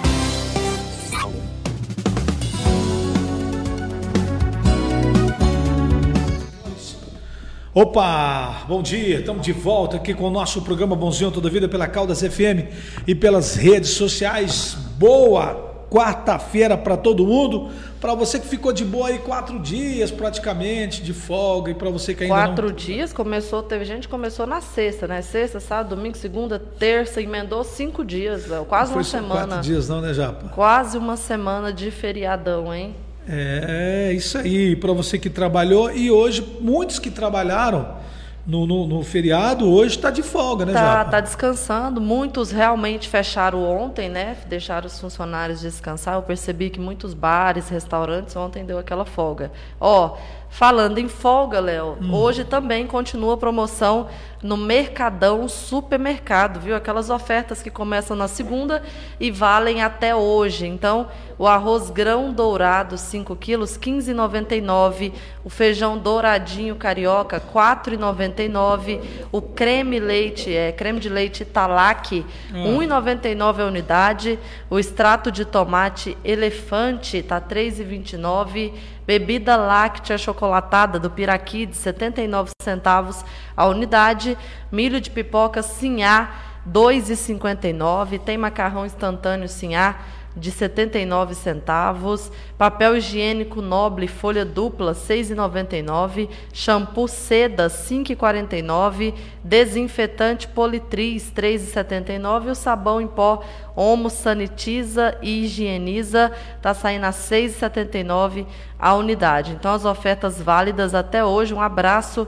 Opa, bom dia, estamos de volta aqui com o nosso programa Bonzinho Toda Vida pela Caldas FM e pelas redes sociais. Boa quarta-feira para todo mundo. Para você que ficou de boa aí quatro dias praticamente de folga e para você que ainda Quatro não... dias começou, teve gente que começou na sexta, né? Sexta, sábado, domingo, segunda, terça, emendou cinco dias. Quase uma semana. quatro dias não, né, Japa? Quase uma semana de feriadão, hein? É, isso aí, para você que trabalhou e hoje muitos que trabalharam no, no, no feriado hoje está de folga, né, Tá, Japa? tá descansando. Muitos realmente fecharam ontem, né? Deixaram os funcionários descansar. Eu percebi que muitos bares, restaurantes ontem deu aquela folga. Ó, falando em folga, Léo, Hum. hoje também continua a promoção no Mercadão Supermercado, viu? Aquelas ofertas que começam na segunda e valem até hoje. Então, o arroz grão dourado, 5 quilos, 15,99. O feijão douradinho carioca, 4,99. O creme leite, é creme de leite Italac, Ah. 1,99 a unidade. O extrato de tomate elefante tá 3,29. Bebida láctea chocolatada do Piraqui de 79 centavos a unidade. Milho de pipoca Sinhá 2,59. Tem macarrão instantâneo Sinhá de 79 centavos, papel higiênico Noble folha dupla 6,99, shampoo Seda 5,49, desinfetante Politriz 3,79 e o sabão em pó Omo sanitiza e higieniza tá saindo a 6,79 a unidade. Então as ofertas válidas até hoje. Um abraço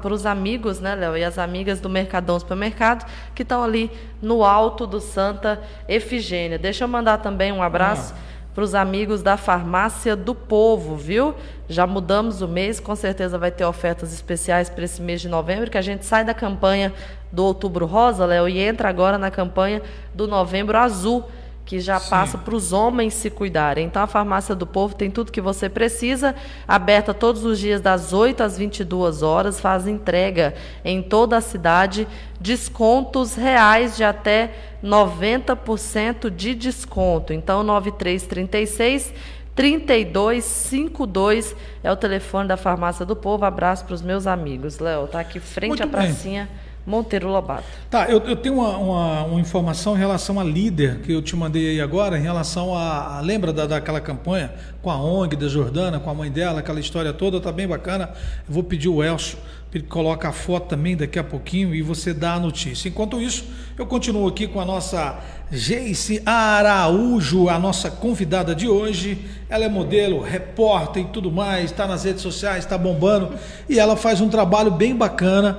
para os amigos, né, Léo, e as amigas do Mercadão Supermercado que estão ali no alto do Santa Efigênia. Deixa eu mandar também um abraço para os amigos da Farmácia do Povo, viu? Já mudamos o mês, com certeza vai ter ofertas especiais para esse mês de novembro, que a gente sai da campanha do Outubro Rosa, Léo, e entra agora na campanha do Novembro Azul que já passa para os homens se cuidarem. Então, a Farmácia do Povo tem tudo que você precisa, aberta todos os dias das 8 às 22 horas, faz entrega em toda a cidade, descontos reais de até 90% de desconto. Então, 9336 3252 é o telefone da Farmácia do Povo. Abraço para os meus amigos. Léo, tá aqui frente Muito à bem. Monteiro Lobato. Tá, eu, eu tenho uma, uma, uma informação em relação a líder que eu te mandei aí agora, em relação a. a- lembra da, daquela campanha com a ONG da Jordana, com a mãe dela, aquela história toda, tá bem bacana. Eu vou pedir o Elcio ele colocar a foto também daqui a pouquinho e você dá a notícia. Enquanto isso, eu continuo aqui com a nossa Geice Araújo, a nossa convidada de hoje. Ela é modelo, repórter e tudo mais, está nas redes sociais, está bombando e ela faz um trabalho bem bacana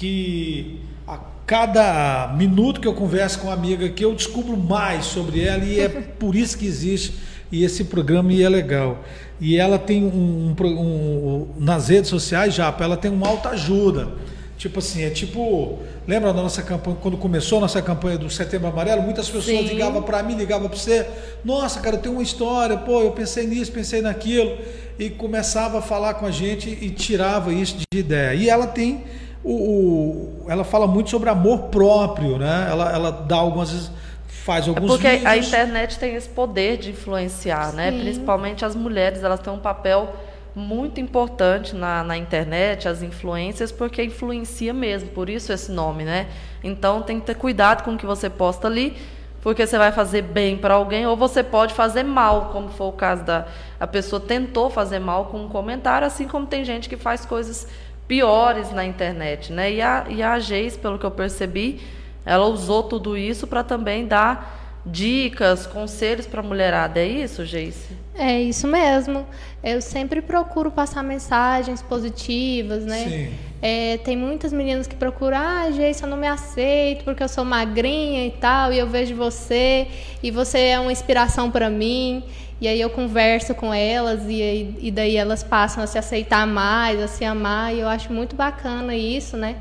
que a cada minuto que eu converso com uma amiga aqui eu descubro mais sobre ela e é por isso que existe e esse programa ia legal. E ela tem um, um, um nas redes sociais, já, ela tem uma alta ajuda. Tipo assim, é tipo. Lembra da nossa campanha, quando começou a nossa campanha do Setembro Amarelo? Muitas pessoas Sim. ligavam para mim, ligavam para você. Nossa, cara, eu tenho uma história, pô, eu pensei nisso, pensei naquilo. E começava a falar com a gente e tirava isso de ideia. E ela tem. O, o ela fala muito sobre amor próprio, né? Ela, ela dá algumas faz é alguns é porque vídeos. a internet tem esse poder de influenciar, né? Sim. né? Principalmente as mulheres, elas têm um papel muito importante na, na internet, as influências, porque influencia mesmo, por isso esse nome, né? Então tem que ter cuidado com o que você posta ali, porque você vai fazer bem para alguém ou você pode fazer mal, como foi o caso da a pessoa tentou fazer mal com um comentário, assim como tem gente que faz coisas piores na internet, né? E a, e a Geis, pelo que eu percebi, ela usou tudo isso para também dar dicas, conselhos para a mulherada. É isso, Geice? É isso mesmo. Eu sempre procuro passar mensagens positivas, né? Sim. É, tem muitas meninas que procuram, ah, Geice, eu não me aceito porque eu sou magrinha e tal, e eu vejo você, e você é uma inspiração para mim. E aí eu converso com elas e, e daí elas passam a se aceitar mais, a se amar, e eu acho muito bacana isso, né?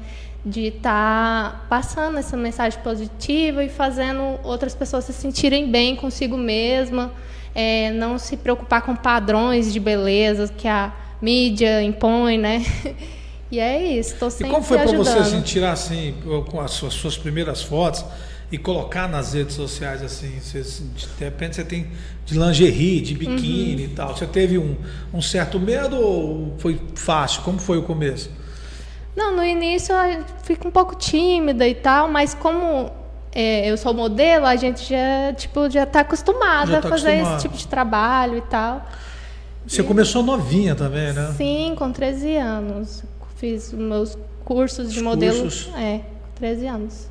de estar tá passando essa mensagem positiva e fazendo outras pessoas se sentirem bem consigo mesma, é, não se preocupar com padrões de beleza que a mídia impõe, né? E é isso, estou sempre E como foi para você assim, tirar assim, com as suas, suas, primeiras fotos e colocar nas redes sociais assim? Você, de repente você tem de lingerie, de biquíni uhum. e tal. Você teve um, um certo medo ou foi fácil? Como foi o começo? Não, no início eu fico um pouco tímida e tal, mas como é, eu sou modelo, a gente já tipo já está acostumada tá a fazer acostumado. esse tipo de trabalho e tal. Você e... começou novinha também, né? Sim, com 13 anos. Fiz meus cursos de Os modelo. Cursos? É, 13 anos.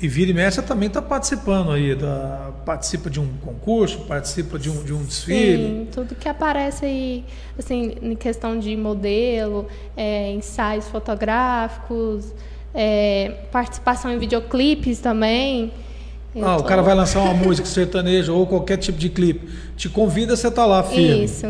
E vira e mexe também está participando aí, da, participa de um concurso, participa de um, de um desfile. Sim, tudo que aparece aí, assim, em questão de modelo, é, ensaios fotográficos, é, participação em videoclipes também. ah, tô... o cara vai lançar uma música sertaneja ou qualquer tipo de clipe. Te convida, você tá lá, filho. Isso.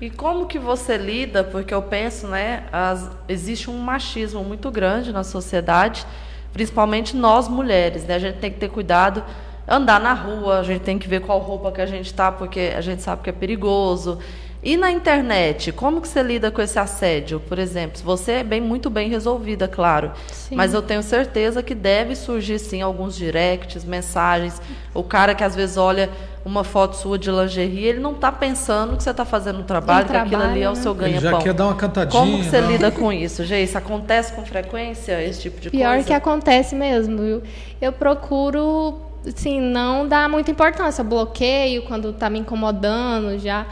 E como que você lida? Porque eu penso, né, as, existe um machismo muito grande na sociedade principalmente nós mulheres, né? A gente tem que ter cuidado, andar na rua, a gente tem que ver qual roupa que a gente está, porque a gente sabe que é perigoso. E na internet, como que você lida com esse assédio, por exemplo? Você é bem muito bem resolvida, claro. Sim. Mas eu tenho certeza que deve surgir sim alguns directs, mensagens. O cara que às vezes olha uma foto sua de lingerie, ele não está pensando que você está fazendo um trabalho, um que aquilo ali é o seu ganha-pão. já quer dar uma cantadinha. Como que você não? lida com isso, Isso Acontece com frequência esse tipo de Pior coisa? Pior que acontece mesmo, viu? Eu procuro, assim, não dar muita importância. Eu bloqueio quando está me incomodando já.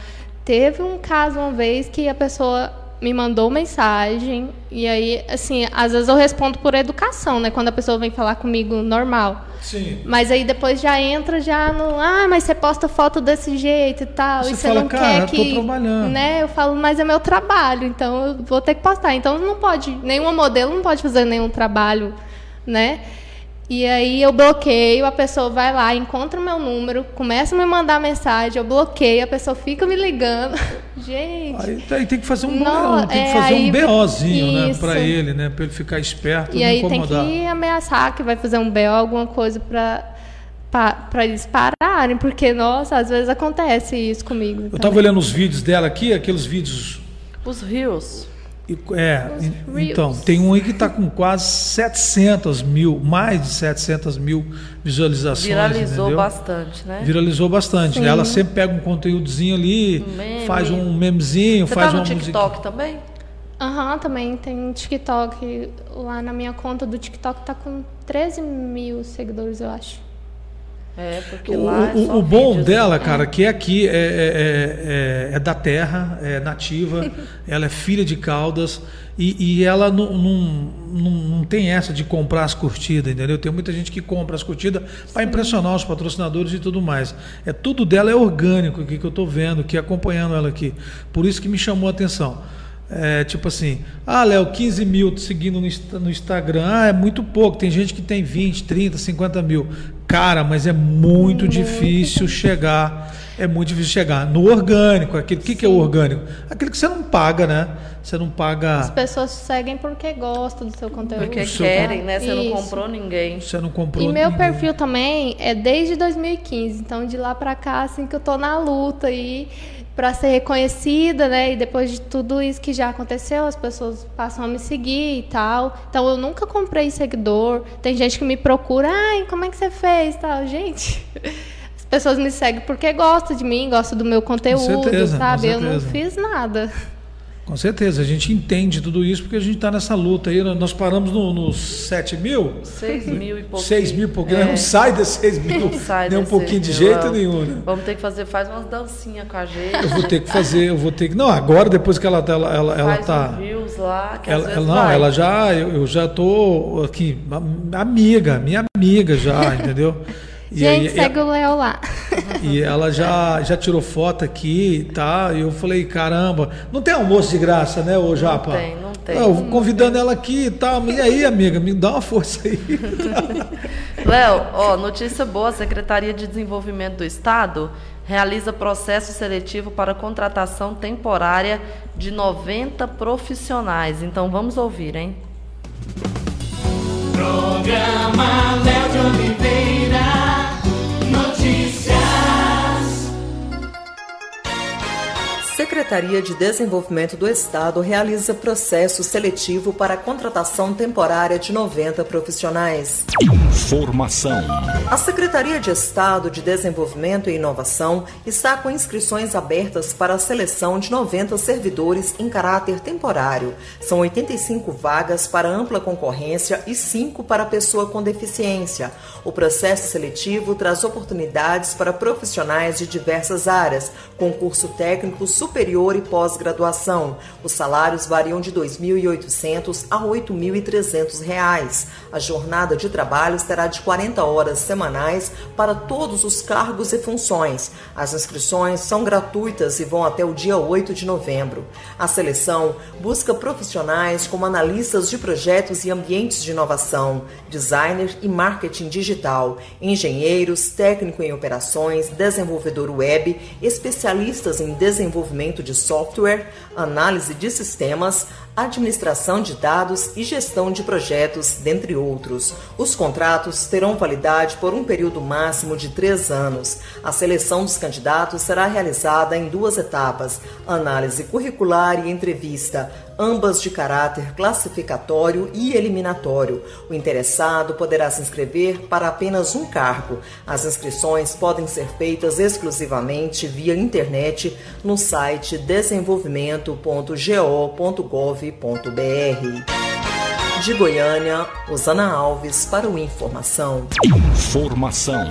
Teve um caso uma vez que a pessoa me mandou mensagem e aí, assim, às vezes eu respondo por educação, né? Quando a pessoa vem falar comigo normal. Sim. Mas aí depois já entra já no, ah, mas você posta foto desse jeito e tal, você e você fala, não cara, quer que, trabalhando. né? Eu falo, mas é meu trabalho, então eu vou ter que postar. Então não pode, nenhuma modelo não pode fazer nenhum trabalho, né? E aí eu bloqueio, a pessoa vai lá, encontra o meu número, começa a me mandar mensagem, eu bloqueio, a pessoa fica me ligando. Gente. Aí, aí tem que fazer um, não, tem que é, fazer aí, um BOzinho, né, para ele, né, para ele ficar esperto e aí incomodar. tem que ameaçar que vai fazer um BO, alguma coisa para para eles pararem, porque nossa, às vezes acontece isso comigo. Eu estava olhando os vídeos dela aqui, aqueles vídeos os rios. É, então, tem um aí que está com quase 700 mil, mais de 700 mil visualizações. Viralizou entendeu? bastante, né? Viralizou bastante. Sim. Ela sempre pega um conteúdozinho ali, um meme. faz um memezinho, Você faz tá no uma TikTok também? Aham, uhum, também tem um TikTok. Lá na minha conta do TikTok tá com 13 mil seguidores, eu acho. É, porque lá o, é o bom dela, né? cara, que é aqui é, é, é, é, da terra, é nativa, ela é filha de Caldas e, e ela não, não, não, não, tem essa de comprar as curtidas, entendeu? Tem muita gente que compra as curtidas para impressionar os patrocinadores e tudo mais. É tudo dela é orgânico aqui que eu estou vendo, que acompanhando ela aqui. Por isso que me chamou a atenção. É, tipo assim, ah, Léo, 15 mil seguindo no, no Instagram, ah, é muito pouco. Tem gente que tem 20, 30, 50 mil. Cara, mas é muito, muito difícil chegar. É muito difícil chegar no orgânico. Aquilo, o que, que é o orgânico? Aquilo que você não paga, né? Você não paga. As pessoas seguem porque gostam do seu conteúdo. Porque querem, né? Você Isso. não comprou ninguém. Você não comprou E meu ninguém. perfil também é desde 2015. Então, de lá pra cá, assim, que eu tô na luta e para ser reconhecida, né? E depois de tudo isso que já aconteceu, as pessoas passam a me seguir e tal. Então eu nunca comprei seguidor. Tem gente que me procura, ai, como é que você fez, tal. Gente, pessoas me seguem porque gostam de mim, gostam do meu conteúdo, certeza, sabe? Eu não fiz nada. Com certeza, a gente entende tudo isso porque a gente está nessa luta aí. Nós paramos nos no 7 mil? 6 mil e pouquinho. 6 mil, porque é. não sai desses 6 mil nem um pouquinho de jeito não. nenhum. Né? Vamos ter que fazer, faz umas dancinhas com a gente. Eu vou ter que fazer, eu vou ter que. Não, agora depois que ela, ela, ela, ela faz tá. Um views lá, que ela, às ela, não, vai. ela já, eu, eu já tô aqui, amiga, minha amiga já, entendeu? E Gente, aí, segue o Léo lá. E ela já, já tirou foto aqui tá? E eu falei, caramba, não tem almoço de graça, né, ô Japa? Não tem, não tem. Eu, convidando ela aqui e tal. E aí, amiga, me dá uma força aí. Léo, ó, notícia boa, a Secretaria de Desenvolvimento do Estado realiza processo seletivo para contratação temporária de 90 profissionais. Então vamos ouvir, hein? Programa Léo de Oliveira. Secretaria de Desenvolvimento do Estado realiza processo seletivo para a contratação temporária de 90 profissionais. Informação. A Secretaria de Estado de Desenvolvimento e Inovação está com inscrições abertas para a seleção de 90 servidores em caráter temporário. São 85 vagas para ampla concorrência e 5 para pessoa com deficiência. O processo seletivo traz oportunidades para profissionais de diversas áreas, concurso técnico superior e pós-graduação. Os salários variam de R$ 2.800 a R$ 8.300. A jornada de trabalho será de 40 horas semanais para todos os cargos e funções. As inscrições são gratuitas e vão até o dia 8 de novembro. A seleção busca profissionais como analistas de projetos e ambientes de inovação, designers e marketing digital, engenheiros, técnico em operações, desenvolvedor web, especialistas em desenvolvimento desenvolvimento de software, análise de sistemas, administração de dados e gestão de projetos, dentre outros. Os contratos terão validade por um período máximo de três anos. A seleção dos candidatos será realizada em duas etapas: análise curricular e entrevista, ambas de caráter classificatório e eliminatório. O interessado poderá se inscrever para apenas um cargo. As inscrições podem ser feitas exclusivamente via internet no site desenvolvimento.go.gov de Goiânia, Osana Alves para o Informação. Informação.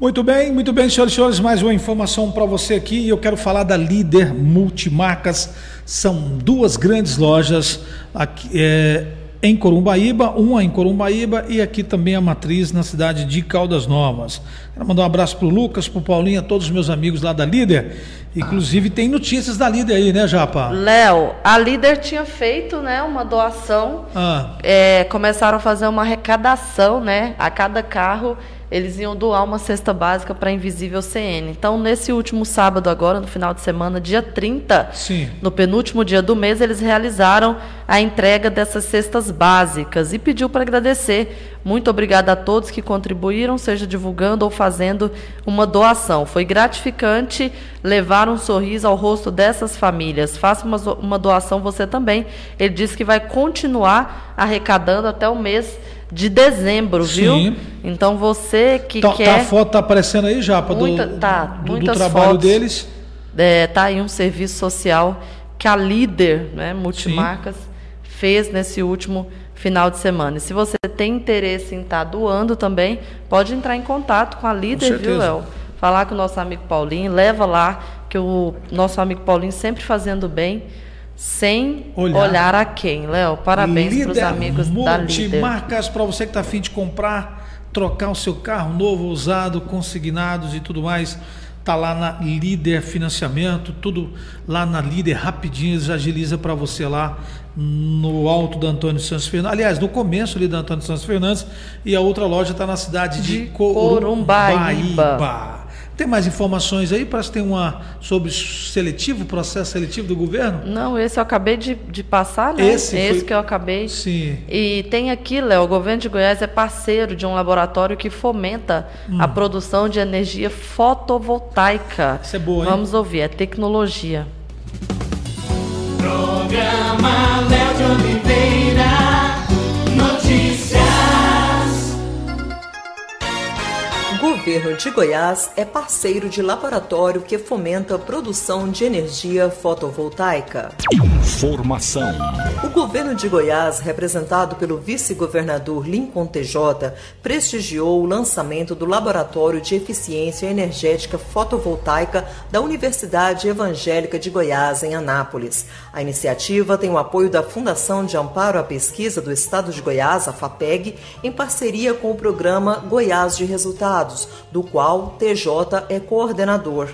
Muito bem, muito bem, senhoras e senhores, mais uma informação para você aqui. e Eu quero falar da Líder Multimarcas. São duas grandes lojas aqui. É, em Corumbaíba, uma em Corumbaíba e aqui também a matriz na cidade de Caldas Novas. Quero mandar um abraço para o Lucas, para o Paulinho, a todos os meus amigos lá da Líder. Inclusive tem notícias da Líder aí, né, Japa? Léo, a Líder tinha feito né, uma doação, ah. é, começaram a fazer uma arrecadação, né? A cada carro eles iam doar uma cesta básica para Invisível CN. Então, nesse último sábado agora, no final de semana, dia 30, Sim. no penúltimo dia do mês, eles realizaram a entrega dessas cestas básicas e pediu para agradecer. Muito obrigada a todos que contribuíram, seja divulgando ou fazendo uma doação. Foi gratificante levar um sorriso ao rosto dessas famílias. Faça uma, uma doação você também. Ele disse que vai continuar arrecadando até o mês de dezembro, Sim. viu? Então você que tá, quer. Tá, a foto tá aparecendo aí já, do, Muita, tá, do, do trabalho fotos, deles. É, tá aí um serviço social que a líder, né, multimarcas, Sim. fez nesse último final de semana. E se você tem interesse em estar tá doando também, pode entrar em contato com a líder, com viu, Léo? Falar com o nosso amigo Paulinho, leva lá, que o nosso amigo Paulinho sempre fazendo bem sem Olhar. olhar, a quem, Léo. Parabéns para os amigos da Líder. Multimarcas para você que está afim de comprar, trocar o seu carro novo, usado, consignados e tudo mais. Tá lá na Líder Financiamento, tudo lá na Líder rapidinho, eles agiliza para você lá no alto da Antônio Santos Fernandes. Aliás, no começo ali da Antônio Santos Fernandes e a outra loja está na cidade de, Corumbaíba. Corumbaíba. Tem mais informações aí? Parece que tem uma sobre seletivo, processo seletivo do governo? Não, esse eu acabei de, de passar, né? Esse foi- que eu acabei. Sim. E tem aqui, Léo, o governo de Goiás é parceiro de um laboratório que fomenta a Hum. produção de energia fotovoltaica. Isso é boa, hein? Vamos ouvir, é tecnologia. Programa Léo de Oliveira. Governo de Goiás é parceiro de laboratório que fomenta a produção de energia fotovoltaica. Informação. O governo de Goiás, representado pelo vice-governador Lincoln TJ, prestigiou o lançamento do Laboratório de Eficiência Energética Fotovoltaica da Universidade Evangélica de Goiás, em Anápolis. A iniciativa tem o apoio da Fundação de Amparo à Pesquisa do Estado de Goiás, a FAPEG, em parceria com o programa Goiás de Resultados, do qual TJ é coordenador.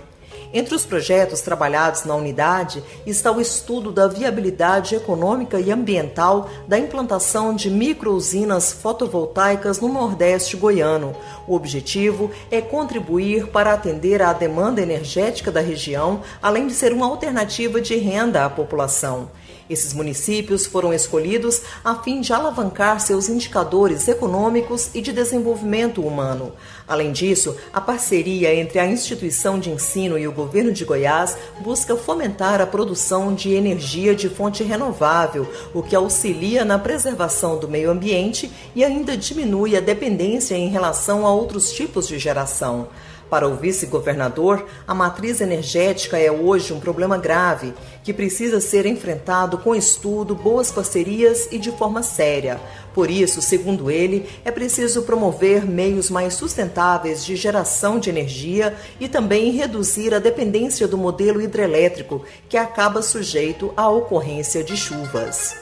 Entre os projetos trabalhados na unidade está o estudo da viabilidade econômica e ambiental da implantação de microusinas fotovoltaicas no Nordeste goiano. O objetivo é contribuir para atender à demanda energética da região, além de ser uma alternativa de renda à população. Esses municípios foram escolhidos a fim de alavancar seus indicadores econômicos e de desenvolvimento humano. Além disso, a parceria entre a instituição de ensino e o governo de Goiás busca fomentar a produção de energia de fonte renovável, o que auxilia na preservação do meio ambiente e ainda diminui a dependência em relação a outros tipos de geração. Para o vice-governador, a matriz energética é hoje um problema grave que precisa ser enfrentado com estudo, boas parcerias e de forma séria. Por isso, segundo ele, é preciso promover meios mais sustentáveis de geração de energia e também reduzir a dependência do modelo hidrelétrico, que acaba sujeito à ocorrência de chuvas.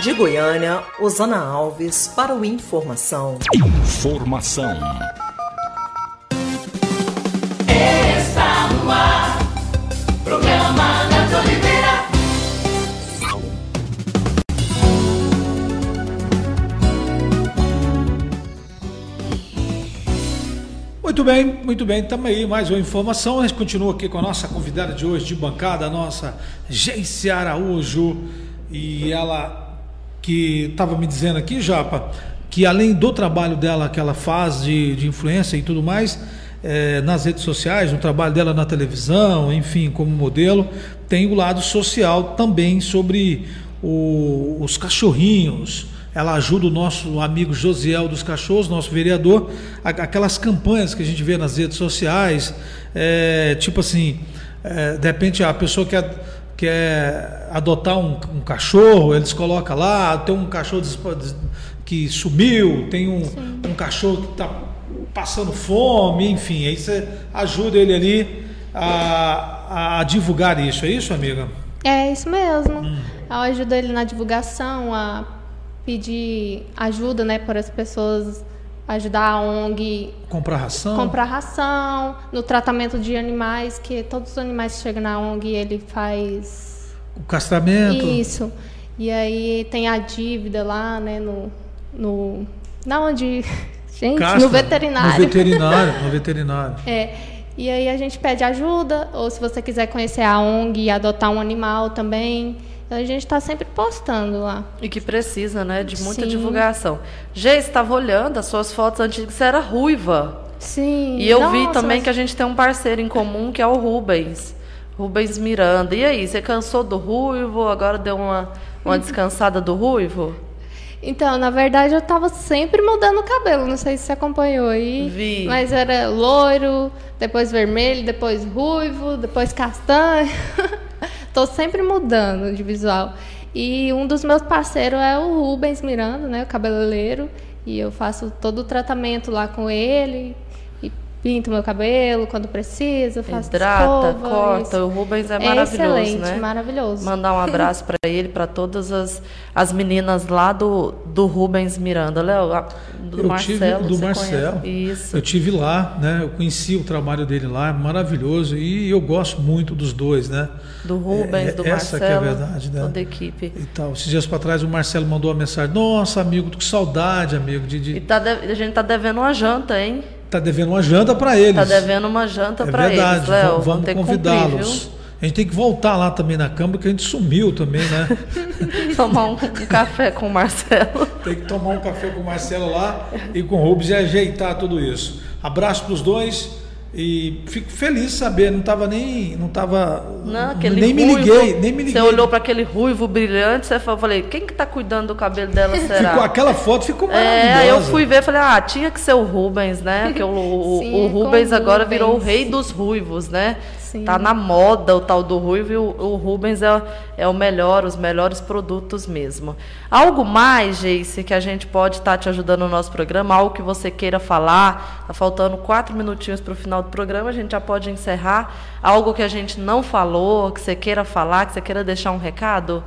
De Goiânia, Osana Alves para o Informação. Informação. Programa de Oliveira. Muito bem, muito bem. Estamos aí, mais uma informação. A gente continua aqui com a nossa convidada de hoje de bancada, a nossa Geice Araújo. E ela que estava me dizendo aqui, Japa, que além do trabalho dela que ela faz de, de influência e tudo mais, eh, nas redes sociais, no trabalho dela na televisão, enfim, como modelo, tem o lado social também sobre o- os cachorrinhos. Ela ajuda o nosso amigo Josiel dos Cachorros, nosso vereador, a- aquelas campanhas que a gente vê nas redes sociais, é, tipo assim, é, de repente a pessoa quer, quer adotar um, um cachorro, eles colocam lá, tem um cachorro que sumiu, tem um, um cachorro que está passando fome, enfim, aí você ajuda ele ali a, a divulgar isso, é isso, amiga? É isso mesmo. Hum. Eu ajudo ele na divulgação, a pedir ajuda, né, para as pessoas ajudar a ONG Comprar ração? comprar ração, no tratamento de animais, que todos os animais que chegam na ONG ele faz O castramento? isso. E aí tem a dívida lá, né, no, no na onde gente, Castra, no veterinário. No veterinário, no veterinário. É. E aí a gente pede ajuda, ou se você quiser conhecer a ONG e adotar um animal também. A gente está sempre postando lá. E que precisa, né, de muita Sim. divulgação. Gê, estava olhando as suas fotos antigas, você era ruiva. Sim. E eu vi Nossa, também mas- que a gente tem um parceiro em comum, que é o Rubens. Rubens Miranda. E aí, você cansou do ruivo? Agora deu uma, uma descansada do ruivo? Então, na verdade, eu tava sempre mudando o cabelo. Não sei se você acompanhou aí. Vi. Mas era loiro, depois vermelho, depois ruivo, depois castanho. Tô sempre mudando de visual. E um dos meus parceiros é o Rubens Miranda, né? O cabeleireiro. E eu faço todo o tratamento lá com ele. Pinto meu cabelo quando precisa, faço Hidrata, escova, corta. O Rubens é É maravilhoso, excelente, né? maravilhoso. Mandar um abraço para ele, para todas as, as meninas lá do, do Rubens Miranda. Léo, do eu Marcelo. tive do você Marcelo. Isso. Eu tive lá, né? Eu conheci o trabalho dele lá, maravilhoso e eu gosto muito dos dois, né? Do Rubens, É- do essa Marcelo. que é a verdade, né? Toda a equipe. E tal. Esses dias para trás o Marcelo mandou uma mensagem: "Nossa, amigo, tô com saudade, amigo, de, de E tá de- a gente tá devendo uma janta, hein? Tá devendo uma janta para eles". Tá devendo uma janta é para verdade, eles, va- Vamos convidá-los. A gente tem que voltar lá também na Câmara, que a gente sumiu também, né? Tomar um, um café com o Marcelo. Tem que tomar um café com o Marcelo lá e com o Rubens e ajeitar tudo isso. Abraço para os dois e fico feliz de saber, não estava nem, não tava, Não, aquele nem me ruivo, liguei, nem me liguei. Você olhou para aquele ruivo brilhante, você falou, falei, quem que tá cuidando do cabelo dela, será? Ficou, aquela foto ficou É, maravilhosa. aí eu fui ver, falei, ah, tinha que ser o Rubens, né? Porque o, o, Sim, o é com Rubens agora Rubens. virou o rei dos ruivos, né? Sim. Tá na moda o tal do ruivo e o, o Rubens é, é o melhor, os melhores produtos mesmo. Algo mais, Geice, que a gente pode estar te ajudando no nosso programa, algo que você queira falar, tá faltando quatro minutinhos para o final do programa, a gente já pode encerrar. Algo que a gente não falou, que você queira falar, que você queira deixar um recado?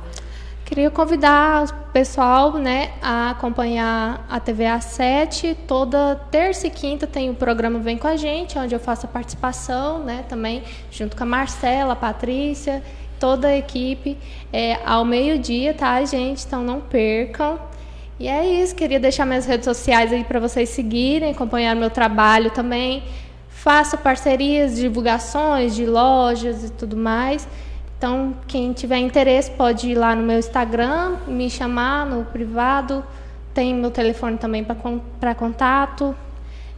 Queria convidar o pessoal né, a acompanhar a TVA 7. Toda terça e quinta tem o programa Vem com a gente, onde eu faço a participação né, também, junto com a Marcela, a Patrícia, toda a equipe, é, ao meio-dia, tá, gente? Então não percam. E é isso, queria deixar minhas redes sociais aí para vocês seguirem, acompanhar meu trabalho também. Faço parcerias, divulgações de lojas e tudo mais. Então, quem tiver interesse pode ir lá no meu Instagram, me chamar no privado. Tem meu telefone também para contato.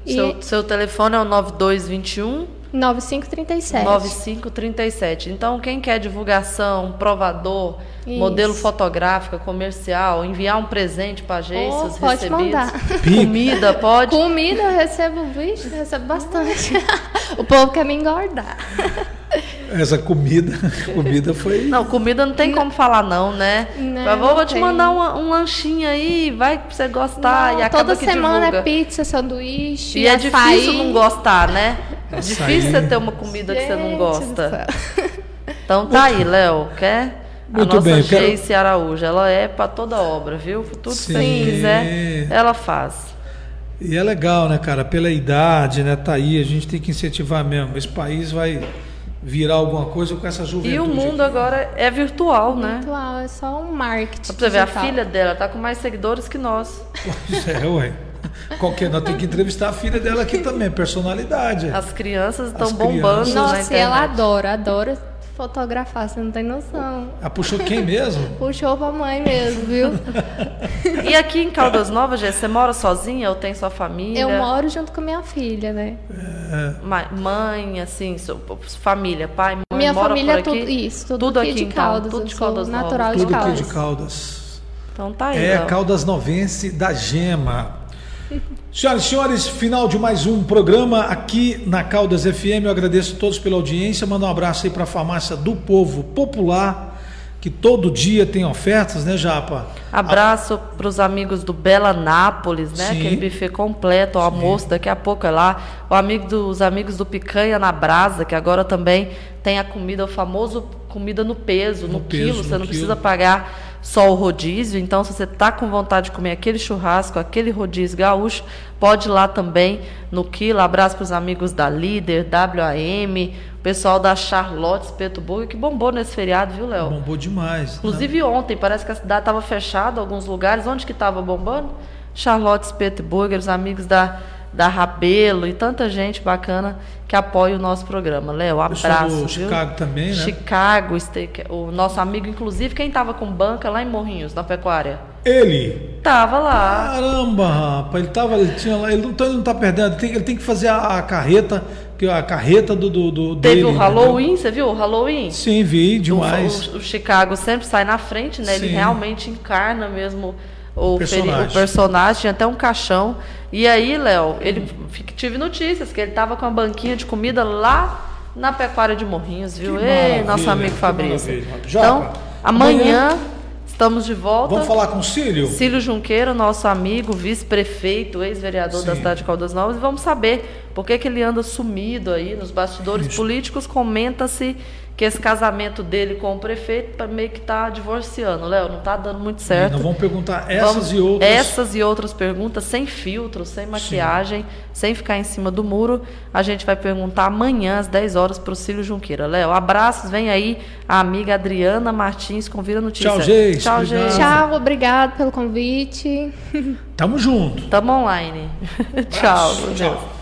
E Seu, seu telefone é o 9221 9537. 9537. Então, quem quer divulgação, provador, Isso. modelo fotográfico, comercial, enviar um presente para agências, Oh, pode recebidos, mandar. comida, pode. Comida eu recebo, eu recebo bastante. o povo quer me engordar. Essa comida, comida foi. Não, comida não tem como falar não, né? Não, Mas vou, vou te mandar uma- um lanchinho aí, vai pra você gostar Não, e acaba toda que semana divulga. é pizza, sanduíche, E é açaí. difícil não gostar, né? Açaí. Difícil você ter uma comida que você não Gente gosta. Então tá aí, Léo, quer? A Muito nossa bem, eu quero- Araújo, ela é para toda obra, viu? Tudo que você Sim. quiser, ela faz. E é legal, né, cara? Pela idade, né? Tá aí, a gente tem que incentivar mesmo. Esse país vai virar alguma coisa com essa juventude. E o mundo agora é virtual, né? Virtual, é só um marketing. Pra você ver, a filha dela tá com mais seguidores que nós. É, ué. Qualquer, nós temos que entrevistar a filha dela aqui também, personalidade. As crianças estão As bombando crianças. na Nossa, e ela adora, adora fotografar, você não tem noção. Ah, puxou quem mesmo? Puxou pra mãe mesmo, viu? E aqui em Caldas Novas, Gê, você mora sozinha ou tem sua família? Eu moro junto com minha filha, né? Ma- Mãe, assim, família, pai, mãe, minha mora família é por aqui? tudo isso, tudo, Tudo aqui, aqui, de então, Caldas. tudo de Caldas Novas. natural de Tudo aqui Caldas. de Caldas. Então tá aí, É Léo. Caldas Novense da Gema. Senhoras e senhores, final de mais um programa aqui na Caldas FM. Eu agradeço a todos pela audiência. Manda um abraço aí para a farmácia do Povo Popular, que todo dia tem ofertas, né, Japa? Abraço para os amigos do Bela Nápoles, né? Sim. Aquele buffet completo, o almoço, daqui a pouco é lá. O amigo dos amigos do Picanha na Brasa, que agora também tem a comida, o famoso comida no peso, no, peso, quilo. no Você não quilo. precisa pagar só o rodízio. Então, se você está com vontade de comer aquele churrasco, aquele rodízio gaúcho, pode ir lá também no quilo. Abraço para os amigos da Líder, WAM, o pessoal da Charlotte Espeto Burger, que bombou nesse feriado, viu, Léo? Bombou demais. né? Inclusive ontem, parece que a cidade estava fechada, alguns lugares. Onde que estava bombando? Charlotte Spetburger, os amigos da, da Rabelo e tanta gente bacana que apoia o nosso programa. Léo, abraço. do? Chicago também, né? Chicago, o nosso amigo, inclusive, quem estava com banca lá em Morrinhos, na pecuária? Ele. Tava lá. Caramba, rapaz, ele tava, ele tinha lá, ele não tá, ele não tá perdendo, ele tem, ele tem que fazer a, a carreta, que a carreta do, do, do Teve dele, o? Halloween, você viu o Halloween? Sim, vi demais. O, o Chicago sempre sai na frente, né? Ele Sim. realmente encarna mesmo o Personagem. o personagem, tinha até um caixão. E aí, Léo, ele tive notícias que ele tava com a banquinha de comida lá na pecuária de Morrinhos, viu? Ei, nosso amigo Fabrício. Então, amanhã, amanhã estamos de volta. Vamos falar com o Cílio? Cílio Junqueiro, nosso amigo, vice-prefeito, ex-vereador da cidade de Caldas Novas, e vamos saber Por que, que ele anda sumido aí nos bastidores Isso. políticos? Comenta-se que esse casamento dele com o prefeito tá meio que está divorciando, Léo, não está dando muito certo. Nós vamos perguntar essas vamos, e outras. Essas e outras perguntas, sem filtro, sem maquiagem, Sim. sem ficar em cima do muro. A gente vai perguntar amanhã às 10 horas para o Cílio Junqueira. Léo, abraços, vem aí a amiga Adriana Martins com Vira Notícia. Tchau, gente. Tchau, gente. Tchau, obrigado pelo convite. Tamo junto. Tamo online. Tchau. Tchau.